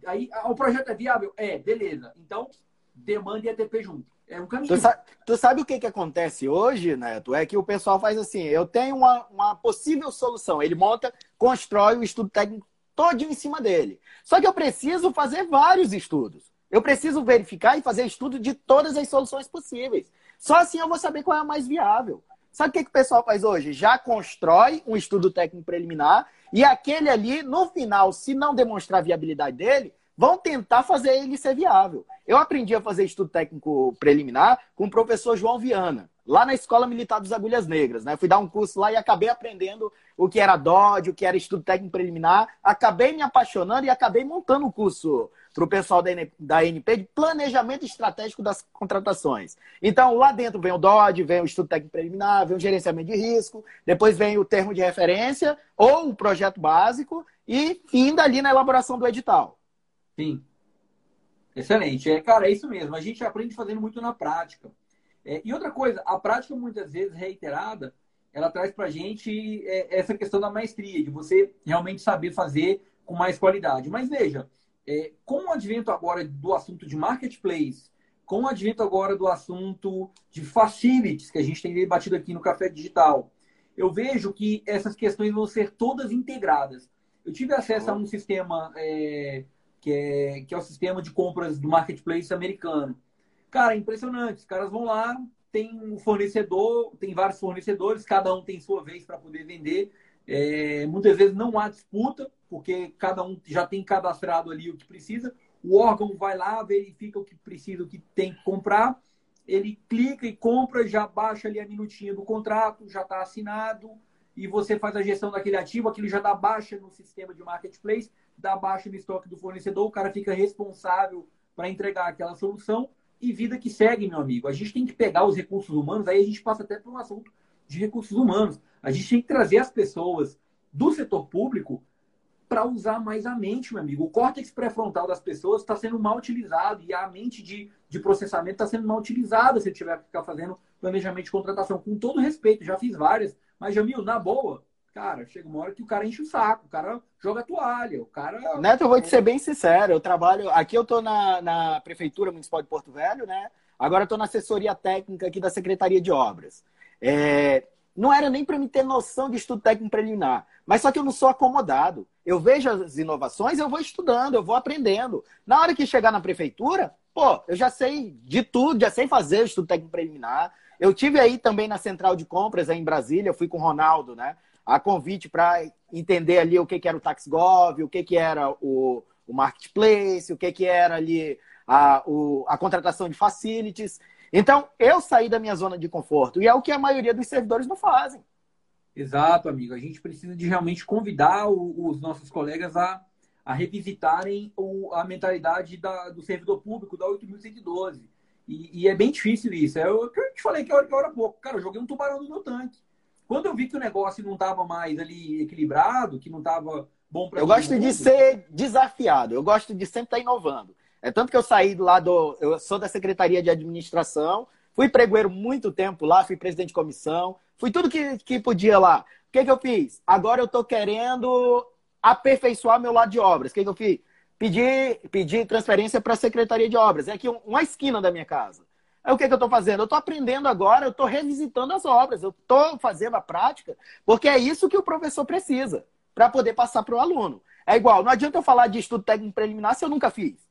Aí, ah, o projeto é viável? É, beleza. Então, demanda e ETP junto. É um caminho. Tu sabe, tu sabe o que, que acontece hoje, Neto? É que o pessoal faz assim: eu tenho uma, uma possível solução. Ele monta, constrói o estudo técnico todo em cima dele. Só que eu preciso fazer vários estudos. Eu preciso verificar e fazer estudo de todas as soluções possíveis. Só assim eu vou saber qual é a mais viável. Sabe o que, que o pessoal faz hoje? Já constrói um estudo técnico preliminar e aquele ali, no final, se não demonstrar a viabilidade dele, vão tentar fazer ele ser viável. Eu aprendi a fazer estudo técnico preliminar com o professor João Viana, lá na Escola Militar dos Agulhas Negras. Né? Fui dar um curso lá e acabei aprendendo o que era DOD, o que era estudo técnico preliminar. Acabei me apaixonando e acabei montando um curso para o pessoal da, NP de planejamento estratégico das contratações. Então, lá dentro vem o DOD, vem o estudo técnico preliminar, vem o gerenciamento de risco, depois vem o termo de referência ou o projeto básico e ainda ali na elaboração do edital. Sim. Excelente. É, cara, é isso mesmo. A gente aprende fazendo muito na prática. É, e outra coisa, a prática muitas vezes reiterada, ela traz para a gente é, essa questão da maestria, de você realmente saber fazer com mais qualidade. Mas veja, é, com o advento agora do assunto de marketplace, com o advento agora do assunto de facilities, que a gente tem debatido aqui no Café Digital, eu vejo que essas questões vão ser todas integradas. Eu tive acesso a um sistema é, que, é, que é o sistema de compras do marketplace americano. Cara, impressionante. Os caras vão lá, tem um fornecedor, tem vários fornecedores, cada um tem sua vez para poder vender. É, muitas vezes não há disputa, porque cada um já tem cadastrado ali o que precisa. O órgão vai lá, verifica o que precisa, o que tem que comprar. Ele clica e compra, já baixa ali a minutinha do contrato, já está assinado, e você faz a gestão daquele ativo, aquilo já dá baixa no sistema de marketplace, dá baixa no estoque do fornecedor, o cara fica responsável para entregar aquela solução e vida que segue, meu amigo. A gente tem que pegar os recursos humanos, aí a gente passa até para um assunto de recursos humanos. A gente tem que trazer as pessoas do setor público para usar mais a mente, meu amigo. O córtex pré-frontal das pessoas está sendo mal utilizado e a mente de, de processamento está sendo mal utilizada se tiver que ficar fazendo planejamento de contratação. Com todo respeito, já fiz várias, mas, Jamil, na boa, cara, chega uma hora que o cara enche o saco, o cara joga toalha, o cara. Neto, eu vou te ser bem sincero, eu trabalho. Aqui eu tô na, na Prefeitura Municipal de Porto Velho, né? Agora eu tô na assessoria técnica aqui da Secretaria de Obras. É, não era nem para me ter noção de estudo técnico preliminar. Mas só que eu não sou acomodado. Eu vejo as inovações, eu vou estudando, eu vou aprendendo. Na hora que chegar na prefeitura, pô, eu já sei de tudo, já sei fazer o estudo técnico preliminar. Eu tive aí também na central de compras aí em Brasília, eu fui com o Ronaldo, né? A convite para entender ali o que, que era o TaxGov, o que, que era o, o marketplace, o que, que era ali a, o, a contratação de facilities. Então, eu saí da minha zona de conforto. E é o que a maioria dos servidores não fazem. Exato, amigo. A gente precisa de realmente convidar os nossos colegas a, a revisitarem a mentalidade da, do servidor público da 8112. E, e é bem difícil isso. É o que eu te falei que hora, que hora pouco. Cara, eu joguei um tubarão no meu tanque. Quando eu vi que o negócio não estava mais ali equilibrado, que não estava bom para Eu gosto mundo, de ser desafiado. Eu gosto de sempre estar tá inovando. É tanto que eu saí lá do. Eu sou da Secretaria de Administração, fui pregoeiro muito tempo lá, fui presidente de comissão, fui tudo que, que podia lá. O que, que eu fiz? Agora eu estou querendo aperfeiçoar meu lado de obras. O que, que eu fiz? Pedi, pedi transferência para a Secretaria de Obras. É aqui uma esquina da minha casa. Aí o que, que eu estou fazendo? Eu estou aprendendo agora, eu estou revisitando as obras, eu estou fazendo a prática, porque é isso que o professor precisa para poder passar para o aluno. É igual, não adianta eu falar de estudo técnico preliminar se eu nunca fiz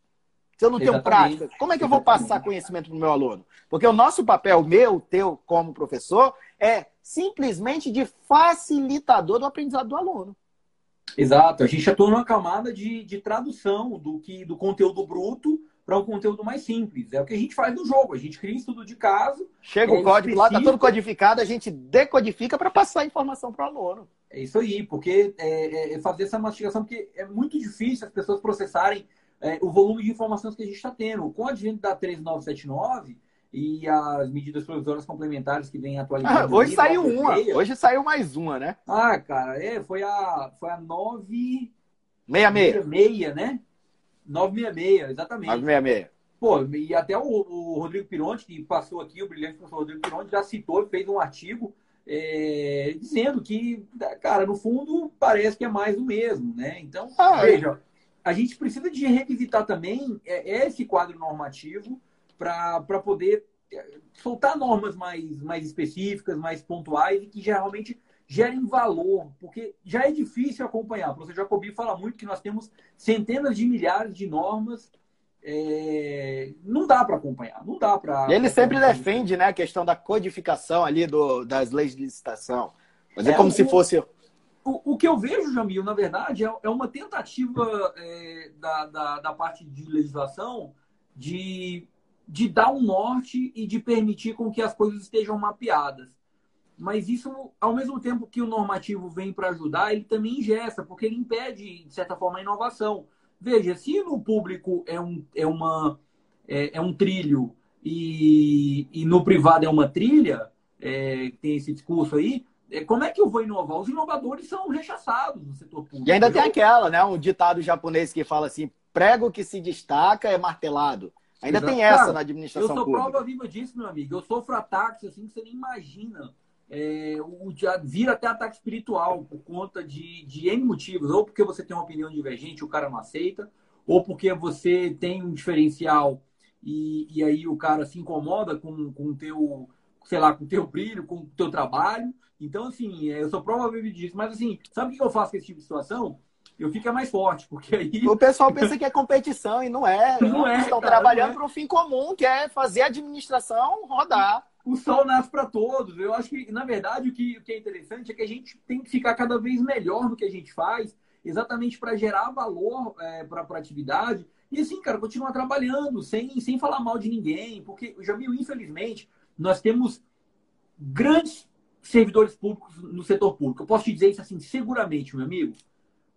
se eu não tenho Exatamente. prática, como é que eu vou passar conhecimento para o meu aluno? Porque o nosso papel, meu, teu, como professor, é simplesmente de facilitador do aprendizado do aluno. Exato. A gente atua numa camada de, de tradução do, que, do conteúdo bruto para um conteúdo mais simples. É o que a gente faz no jogo. A gente cria estudo de caso. Chega é o código lá, está tudo codificado, a gente decodifica para passar a informação para o aluno. É isso aí, porque é, é fazer essa mastigação, porque é muito difícil as pessoas processarem é, o volume de informações que a gente está tendo. Com o advento da 13979 e as medidas provisórias complementares que vem atualizando. Ah, hoje saiu uma, hoje saiu mais uma, né? Ah, cara, é, foi a, foi a 9... 66. 66, né? 966, exatamente. 966. Pô, e até o, o, Rodrigo Pironte, que passou aqui, o brilhante professor Rodrigo Pironte, já citou, fez um artigo é, dizendo que, cara, no fundo, parece que é mais do mesmo, né? Então, ah, veja, a gente precisa de revisitar também é, é esse quadro normativo para poder é, soltar normas mais, mais específicas, mais pontuais e que geralmente gerem valor, porque já é difícil acompanhar. O professor Jacobi fala muito que nós temos centenas de milhares de normas, é... não dá para acompanhar, não dá para. Ele sempre defende né, a questão da codificação ali do, das leis de licitação. Mas é, é como o... se fosse o, o, que eu vejo, Jamil, na verdade, é, é uma tentativa é, da, da, da, parte de legislação de, de dar um norte e de permitir com que as coisas estejam mapeadas. Mas isso, ao mesmo tempo que o normativo vem para ajudar, ele também ingessa, porque ele impede, de certa forma, a inovação. Veja, se no público é um, é uma, é, é um trilho e, e no privado é uma trilha, é, tem esse discurso aí, é, como é que eu vou inovar? Os inovadores são rechaçados no setor público. E ainda tem aquela, né? Um ditado japonês que fala assim: prego que se destaca é martelado. Ainda Exato. tem essa Cara, na administração pública. Eu sou pública. prova viva disso, meu amigo. Eu sofro ataques assim que você nem imagina. É, o, vira até ataque espiritual por conta de, de N motivos. Ou porque você tem uma opinião divergente e o cara não aceita, ou porque você tem um diferencial e, e aí o cara se incomoda com, com o teu, sei lá, com teu brilho, com o teu trabalho. Então, assim, é, eu sou provavelmente disso. Mas, assim, sabe o que eu faço com esse tipo de situação? Eu fico mais forte, porque aí... O pessoal pensa que é competição e não é. <laughs> Não é, Estão cara, trabalhando é. para um fim comum, que é fazer a administração rodar. O sol nasce para todos. Eu acho que, na verdade, o que, o que é interessante é que a gente tem que ficar cada vez melhor no que a gente faz, exatamente para gerar valor é, para a atividade. E assim, cara, continuar trabalhando, sem, sem falar mal de ninguém, porque, viu, infelizmente, nós temos grandes servidores públicos no setor público. Eu posso te dizer isso assim, seguramente, meu amigo,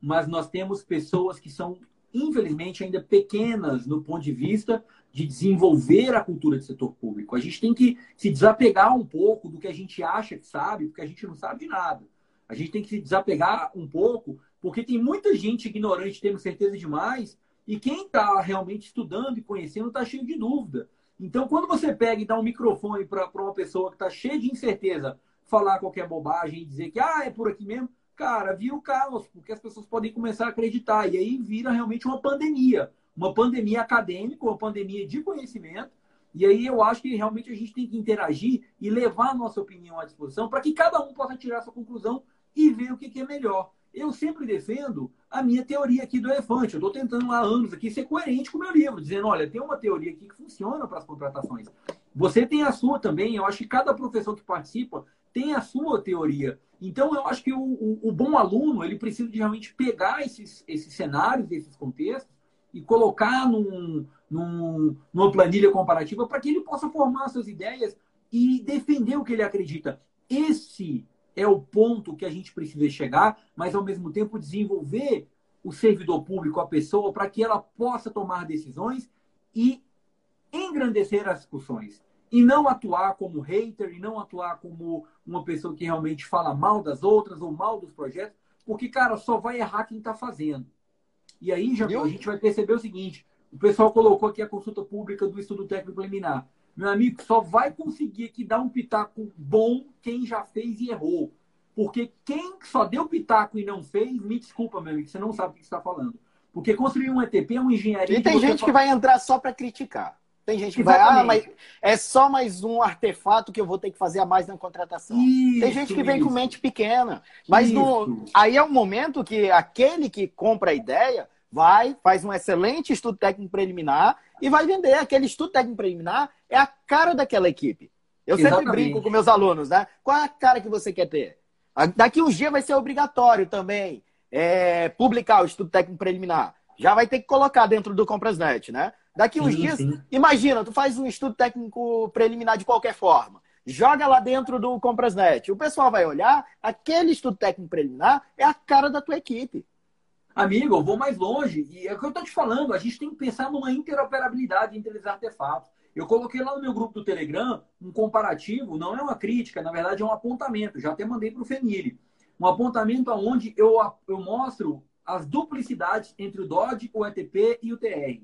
mas nós temos pessoas que são, infelizmente, ainda pequenas no ponto de vista de desenvolver a cultura de setor público. A gente tem que se desapegar um pouco do que a gente acha que sabe, porque a gente não sabe de nada. A gente tem que se desapegar um pouco, porque tem muita gente ignorante, temos certeza demais, e quem está realmente estudando e conhecendo está cheio de dúvida. Então, quando você pega e dá um microfone para uma pessoa que está cheia de incerteza falar qualquer bobagem e dizer que ah, é por aqui mesmo, cara, vira o caos, porque as pessoas podem começar a acreditar. E aí vira realmente uma pandemia. Uma pandemia acadêmica, uma pandemia de conhecimento. E aí eu acho que realmente a gente tem que interagir e levar a nossa opinião à disposição para que cada um possa tirar sua conclusão e ver o que é melhor. Eu sempre defendo a minha teoria aqui do elefante. Eu estou tentando há anos aqui ser coerente com o meu livro, dizendo, olha, tem uma teoria aqui que funciona para as contratações. Você tem a sua também. Eu acho que cada professor que participa tem a sua teoria. Então, eu acho que o, o, o bom aluno, ele precisa de realmente pegar esses, esses cenários, esses contextos, e colocar num, num, numa planilha comparativa para que ele possa formar suas ideias e defender o que ele acredita. Esse é o ponto que a gente precisa chegar, mas ao mesmo tempo desenvolver o servidor público, a pessoa, para que ela possa tomar decisões e engrandecer as discussões. E não atuar como hater, e não atuar como uma pessoa que realmente fala mal das outras ou mal dos projetos, porque, cara, só vai errar quem está fazendo. E aí, já a gente vai perceber o seguinte: o pessoal colocou aqui a consulta pública do estudo técnico preliminar. Meu amigo, só vai conseguir aqui dar um pitaco bom quem já fez e errou. Porque quem só deu pitaco e não fez, me desculpa, meu amigo, você não sabe o que está falando. Porque construir um ETP é uma engenharia. E tem gente fala... que vai entrar só para criticar. Tem gente que Exatamente. vai, ah, mas é só mais um artefato que eu vou ter que fazer a mais na contratação. Isso, tem gente que vem isso. com mente pequena. Mas no, aí é um momento que aquele que compra a ideia vai, faz um excelente estudo técnico preliminar e vai vender. Aquele estudo técnico preliminar é a cara daquela equipe. Eu Exatamente. sempre brinco com meus alunos, né? Qual é a cara que você quer ter? Daqui uns dias vai ser obrigatório também é, publicar o estudo técnico preliminar. Já vai ter que colocar dentro do Comprasnet, né? Daqui uns sim, dias, sim. imagina, tu faz um estudo técnico preliminar de qualquer forma. Joga lá dentro do Comprasnet. O pessoal vai olhar, aquele estudo técnico preliminar é a cara da tua equipe. Amigo, eu vou mais longe. E é o que eu estou te falando, a gente tem que pensar numa interoperabilidade entre os artefatos. Eu coloquei lá no meu grupo do Telegram um comparativo, não é uma crítica, na verdade é um apontamento. Já até mandei para o Fenile. Um apontamento onde eu, eu mostro as duplicidades entre o DOD, o ETP e o TR.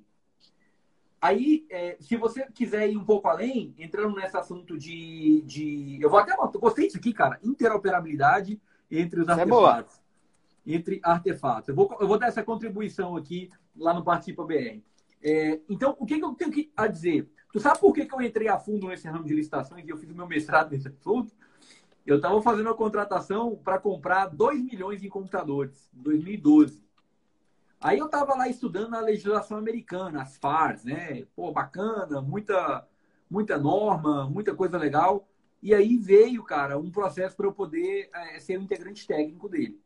Aí, é, se você quiser ir um pouco além, entrando nesse assunto de. de eu vou até. Eu gostei disso aqui, cara. Interoperabilidade entre os Isso é artefatos. É entre artefatos. Eu vou, eu vou dar essa contribuição aqui lá no Participa BR. É, então, o que, que eu tenho que, a dizer? Tu sabe por que, que eu entrei a fundo nesse ramo de licitações e eu fiz o meu mestrado nesse assunto? Eu estava fazendo uma contratação para comprar 2 milhões em computadores, em 2012. Aí eu estava lá estudando a legislação americana, as FARs, né? Pô, bacana, muita, muita norma, muita coisa legal. E aí veio, cara, um processo para eu poder é, ser o integrante técnico dele.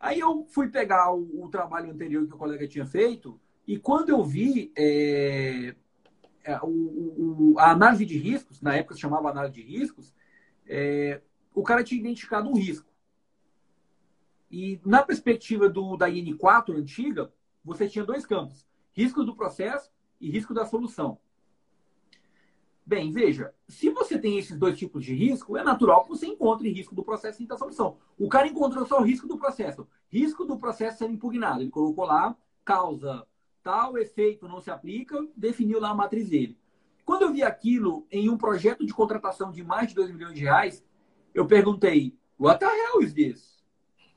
Aí eu fui pegar o, o, trabalho anterior que o colega tinha feito, e quando eu vi é, é, o, o, a análise de riscos, na época se chamava análise de riscos, é, o cara tinha identificado um risco. E na perspectiva do, da IN4 antiga, você tinha dois campos: risco do processo e risco da solução. Bem, veja, se você tem esses dois tipos de risco, é natural que você encontre risco do processo e da solução. O cara encontrou só o risco do processo. Risco do processo ser impugnado. Ele colocou lá, causa tal efeito não se aplica, definiu lá a matriz dele. Quando eu vi aquilo em um projeto de contratação de mais de 2 milhões de reais, eu perguntei, what the hell is this?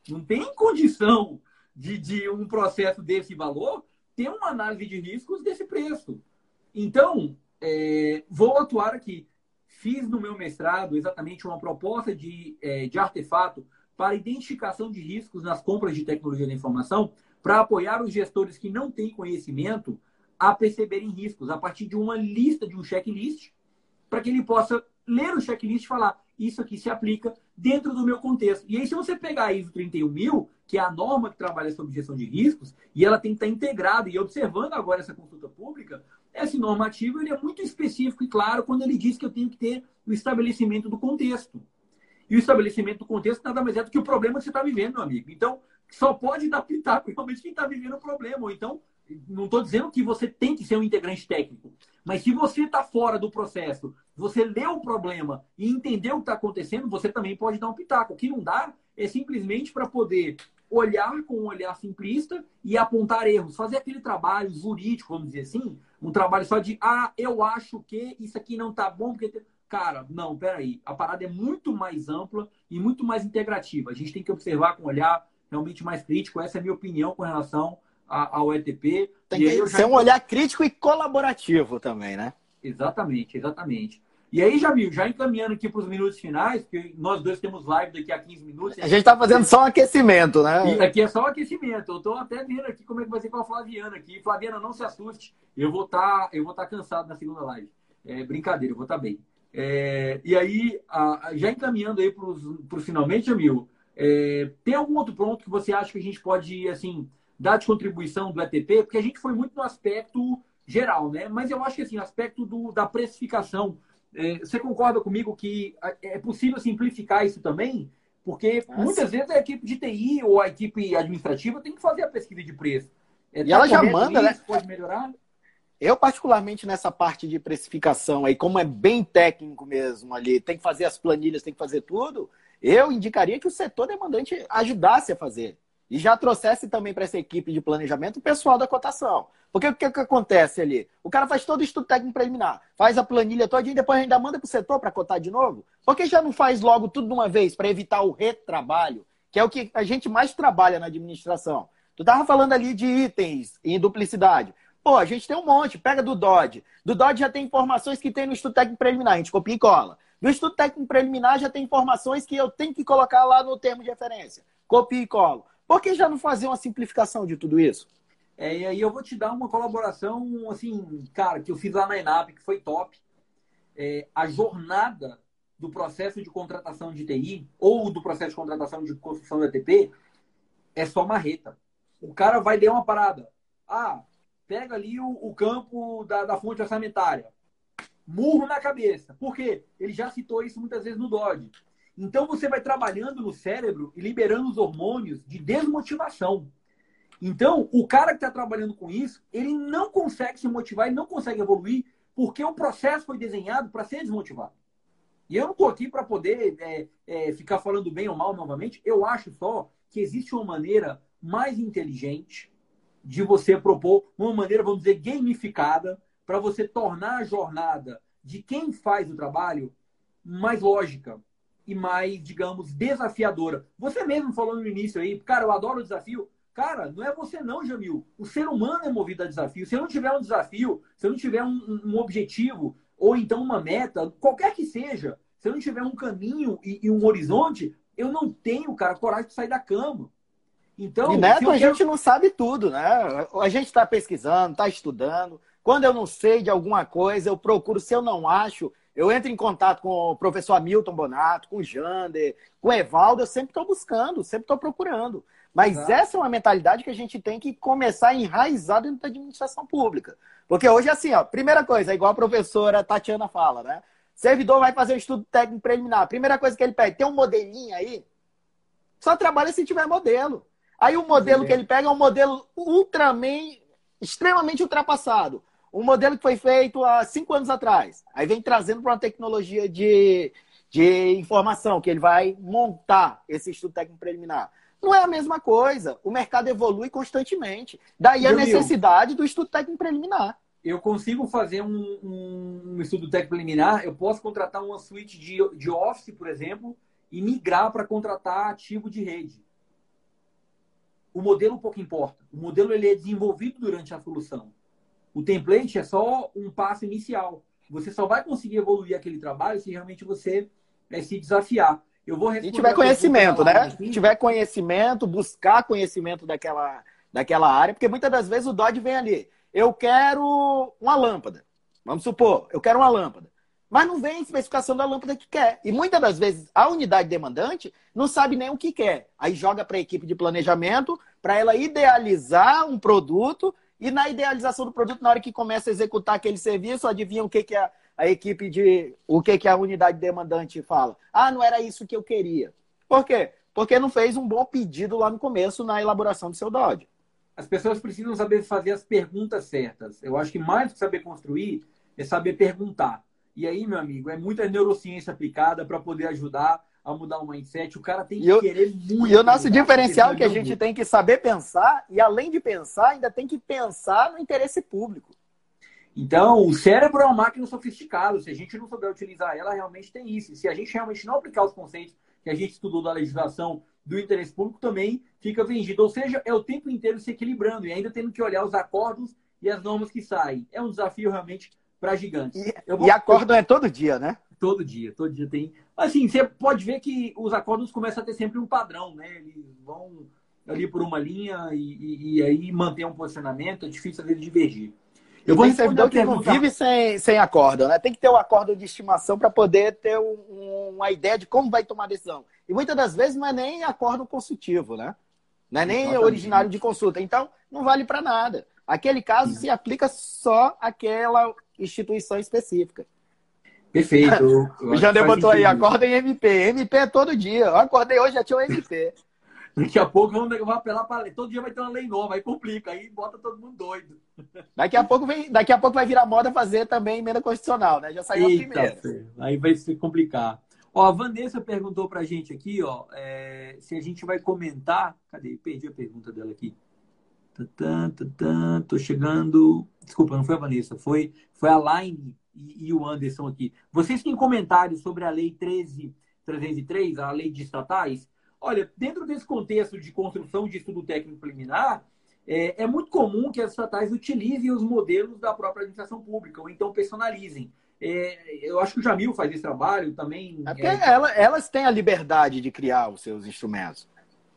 Não tem condição de, de um processo desse valor ter uma análise de riscos desse preço. Então, é, vou atuar aqui. Fiz no meu mestrado exatamente uma proposta de, é, de artefato para identificação de riscos nas compras de tecnologia da informação, para apoiar os gestores que não têm conhecimento a perceberem riscos a partir de uma lista, de um checklist, para que ele possa ler o checklist e falar: isso aqui se aplica dentro do meu contexto. E aí, se você pegar a ISO 31000, que é a norma que trabalha sobre gestão de riscos, e ela tem que estar integrada, e observando agora essa consulta pública, esse normativo ele é muito específico e claro quando ele diz que eu tenho que ter o estabelecimento do contexto. E o estabelecimento do contexto nada mais é do que o problema que você está vivendo, meu amigo. Então, só pode dar pitaco <laughs> realmente quem está vivendo o problema. Ou então, não estou dizendo que você tem que ser um integrante técnico, mas se você está fora do processo, você leu o problema e entendeu o que está acontecendo, você também pode dar um pitaco. O que não dá é simplesmente para poder olhar com um olhar simplista e apontar erros, fazer aquele trabalho jurídico, vamos dizer assim, um trabalho só de ah, eu acho que isso aqui não está bom porque cara, não, peraí, a parada é muito mais ampla e muito mais integrativa. A gente tem que observar com um olhar realmente mais crítico. Essa é a minha opinião com relação ao ETP. Tem que ser já... um olhar crítico e colaborativo também, né? Exatamente, exatamente. E aí, Jamil, já encaminhando aqui para os minutos finais, porque nós dois temos live daqui a 15 minutos. A gente está fazendo só um aquecimento, né? E aqui é só um aquecimento. Eu estou até vendo aqui como é que vai ser com a Flaviana aqui. Flaviana, não se assuste. Eu vou estar tá, eu vou estar tá cansado na segunda live. É brincadeira, eu vou estar tá bem. É, e aí, a, já encaminhando aí para os finalmente, Jamil, é, tem algum outro ponto que você acha que a gente pode, assim, dar de contribuição do ETP? Porque a gente foi muito no aspecto geral, né? Mas eu acho que, assim, aspecto do, da precificação. É, você concorda comigo que é possível simplificar isso também? Porque Nossa. muitas vezes a equipe de TI ou a equipe administrativa tem que fazer a pesquisa de preço. É, e tá ela já manda, isso, né? Pode melhorar? Eu, particularmente, nessa parte de precificação aí, como é bem técnico mesmo ali, tem que fazer as planilhas, tem que fazer tudo, eu indicaria que o setor demandante ajudasse a fazer. E já trouxesse também para essa equipe de planejamento o pessoal da cotação. Porque o que, que acontece ali? O cara faz todo o estudo técnico preliminar, faz a planilha toda e depois ainda manda para o setor para cotar de novo? Por que já não faz logo tudo de uma vez para evitar o retrabalho? Que é o que a gente mais trabalha na administração. Tu estava falando ali de itens em duplicidade. Pô, a gente tem um monte, pega do Dodge. Do Dodge já tem informações que tem no estudo técnico preliminar, a gente copia e cola. No estudo técnico preliminar já tem informações que eu tenho que colocar lá no termo de referência. Copia e colo. Por que já não fazer uma simplificação de tudo isso? É, e aí eu vou te dar uma colaboração, assim, cara, que eu fiz lá na ENAP, que foi top. É, a jornada do processo de contratação de TI ou do processo de contratação de construção da ETP é só marreta. O cara vai ler uma parada. Ah, pega ali o, o campo da, da fonte orçamentária murro na cabeça. Por quê? Ele já citou isso muitas vezes no Dodge. Então você vai trabalhando no cérebro e liberando os hormônios de desmotivação. Então, o cara que está trabalhando com isso, ele não consegue se motivar, ele não consegue evoluir, porque o processo foi desenhado para ser desmotivado. E eu não estou aqui para poder é, é, ficar falando bem ou mal novamente. Eu acho só que existe uma maneira mais inteligente de você propor, uma maneira, vamos dizer, gamificada, para você tornar a jornada de quem faz o trabalho mais lógica e mais, digamos, desafiadora. Você mesmo falou no início aí, cara, eu adoro o desafio. Cara, não é você não, Jamil. O ser humano é movido a desafio. Se eu não tiver um desafio, se eu não tiver um, um objetivo, ou então uma meta, qualquer que seja, se eu não tiver um caminho e, e um horizonte, eu não tenho, cara, coragem de sair da cama. Então, e Neto, a quero... gente não sabe tudo, né? A gente está pesquisando, está estudando. Quando eu não sei de alguma coisa, eu procuro. Se eu não acho, eu entro em contato com o professor Hamilton Bonato, com o Jander, com o Evaldo. Eu sempre estou buscando, sempre estou procurando. Mas Exato. essa é uma mentalidade que a gente tem que começar a enraizar dentro da administração pública. Porque hoje, assim, ó, primeira coisa, igual a professora Tatiana fala, né? Servidor vai fazer um estudo técnico preliminar. Primeira coisa que ele pede, tem um modelinho aí? Só trabalha se tiver modelo. Aí o modelo que ele pega é um modelo ultraman, extremamente ultrapassado um modelo que foi feito há cinco anos atrás. Aí vem trazendo para uma tecnologia de, de informação, que ele vai montar esse estudo técnico preliminar. Não é a mesma coisa. O mercado evolui constantemente. Daí a necessidade do estudo técnico preliminar. Eu consigo fazer um, um, estudo técnico preliminar, eu posso contratar uma suíte de, de Office, por exemplo, e migrar para contratar ativo de rede. o modelo pouco importa. O modelo ele é desenvolvido durante a solução. O template é só um passo inicial. Você só vai conseguir evoluir aquele trabalho se realmente você é, se desafiar. Eu vou e tiver conhecimento, né? Aqui. Tiver conhecimento, buscar conhecimento daquela, daquela área, porque muitas das vezes o Dodge vem ali. Eu quero uma lâmpada. Vamos supor, eu quero uma lâmpada. Mas não vem a especificação da lâmpada que quer. E muitas das vezes a unidade demandante não sabe nem o que quer. Aí joga para a equipe de planejamento para ela idealizar um produto e na idealização do produto, na hora que começa a executar aquele serviço, adivinha o que, que a, a equipe de. o que, que a unidade demandante fala? Ah, não era isso que eu queria. Por quê? Porque não fez um bom pedido lá no começo na elaboração do seu Dodge. As pessoas precisam saber fazer as perguntas certas. Eu acho que mais do que saber construir é saber perguntar. E aí, meu amigo, é muita neurociência aplicada para poder ajudar a mudar o mindset. O cara tem que eu, querer muito. E o nosso diferencial é que a gente tem que saber pensar, e além de pensar, ainda tem que pensar no interesse público. Então, o cérebro é uma máquina sofisticada. Se a gente não souber utilizar ela, realmente tem isso. E se a gente realmente não aplicar os conceitos que a gente estudou da legislação do interesse público, também fica vendido. Ou seja, é o tempo inteiro se equilibrando e ainda tendo que olhar os acordos e as normas que saem. É um desafio realmente para gigantes. E, vou... e acórdão é todo dia, né? Todo dia, todo dia tem. Assim, você pode ver que os acordos começam a ter sempre um padrão, né? Eles vão ali por uma linha e, e, e aí manter um posicionamento, é difícil vezes divergir. Eu vou servidor que não vive sem, sem acórdão, né? Tem que ter um acórdão de estimação para poder ter um, uma ideia de como vai tomar a decisão. E muitas das vezes não é nem acórdão consultivo, né? Não é nem Exatamente. originário de consulta. Então, não vale para nada. Aquele caso se aplica só àquela instituição específica. Perfeito. o Jandê botou aí, acorda em MP. MP é todo dia. Eu acordei hoje, já tinha um MP. <laughs> Daqui a pouco vamos, apelar para lei. Todo dia vai ter uma lei nova, aí complica, aí bota todo mundo doido. <laughs> Daqui a pouco, vem, daqui a pouco vai virar moda fazer também emenda constitucional, né? Já saiu Eita, a primeira. Aí vai se complicar. Ó, a Vanessa perguntou pra gente aqui, ó, é, se a gente vai comentar. Cadê? Perdi a pergunta dela aqui. Tô chegando. Desculpa, não foi a Vanessa, foi, foi a Line e, e o Anderson aqui. Vocês têm comentários sobre a Lei 13.303, a lei de estatais? Olha, dentro desse contexto de construção de estudo técnico preliminar, é, é, muito comum que as estatais utilizem os modelos da própria administração pública, ou então personalizem. É, eu acho que o Jamil faz esse trabalho também. É porque é... Ela, elas têm a liberdade de criar os seus instrumentos.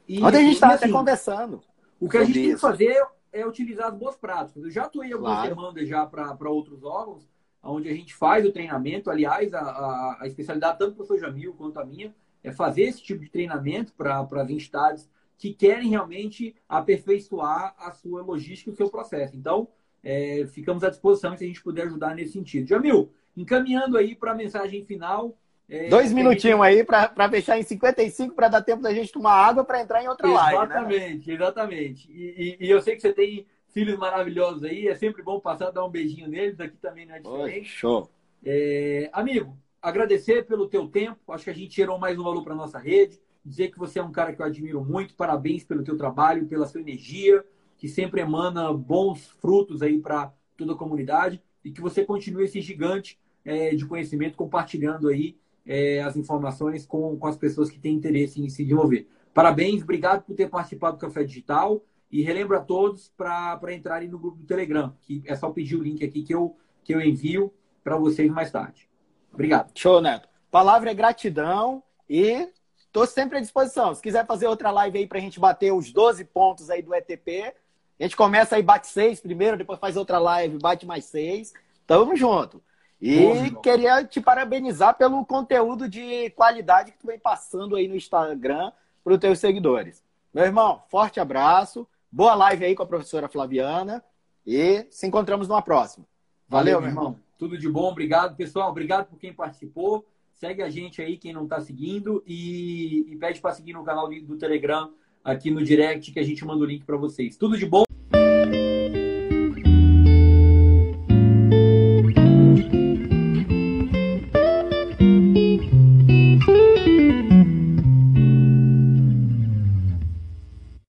E, Onde a gente está assim, até conversando. O que a gente isso. tem que fazer é utilizar as boas práticas. Eu já atuei algumas claro. demandas já para outros órgãos, onde a gente faz o treinamento. Aliás, a, a, a especialidade tanto do professor Jamil quanto a minha é fazer esse tipo de treinamento para as entidades que querem realmente aperfeiçoar a sua logística e o seu processo. Então, é, ficamos à disposição se a gente puder ajudar nesse sentido. Jamil, encaminhando aí para a mensagem final. É, Dois minutinhos gente... aí para fechar em 55 para dar tempo da gente tomar água para entrar em outra exatamente, live. Exatamente, né? exatamente. E, e, e, eu sei que você tem filhos maravilhosos aí, é sempre bom passar, dar um beijinho neles, aqui também não é diferente. Oi, show. É, amigo, agradecer pelo teu tempo, acho que a gente gerou mais um valor para nossa rede, dizer que você é um cara que eu admiro muito, parabéns pelo teu trabalho, pela sua energia, que sempre emana bons frutos aí para toda a comunidade. E que você continue esse gigante é, de conhecimento compartilhando aí é, as informações com, com as pessoas que têm interesse em se desenvolver. Parabéns, obrigado por ter participado do Café Digital e relembro a todos para entrarem no grupo do Telegram, que é só pedir o link aqui que eu, que eu envio para vocês mais tarde. Obrigado. Show, Neto. Palavra é gratidão e estou sempre à disposição. Se quiser fazer outra live aí para a gente bater os 12 pontos aí do ETP, a gente começa aí, bate seis primeiro, depois faz outra live, bate mais seis. Tamo junto. E queria te parabenizar pelo conteúdo de qualidade que tu vem passando aí no Instagram para os teus seguidores. Meu irmão, forte abraço. Boa live aí com a professora Flaviana. E se encontramos numa próxima. Valeu, Valeu meu irmão. irmão. Tudo de bom, obrigado, pessoal. Obrigado por quem participou. Segue a gente aí, quem não está seguindo, e, e pede para seguir no canal do Telegram aqui no direct, que a gente manda o link para vocês. Tudo de bom.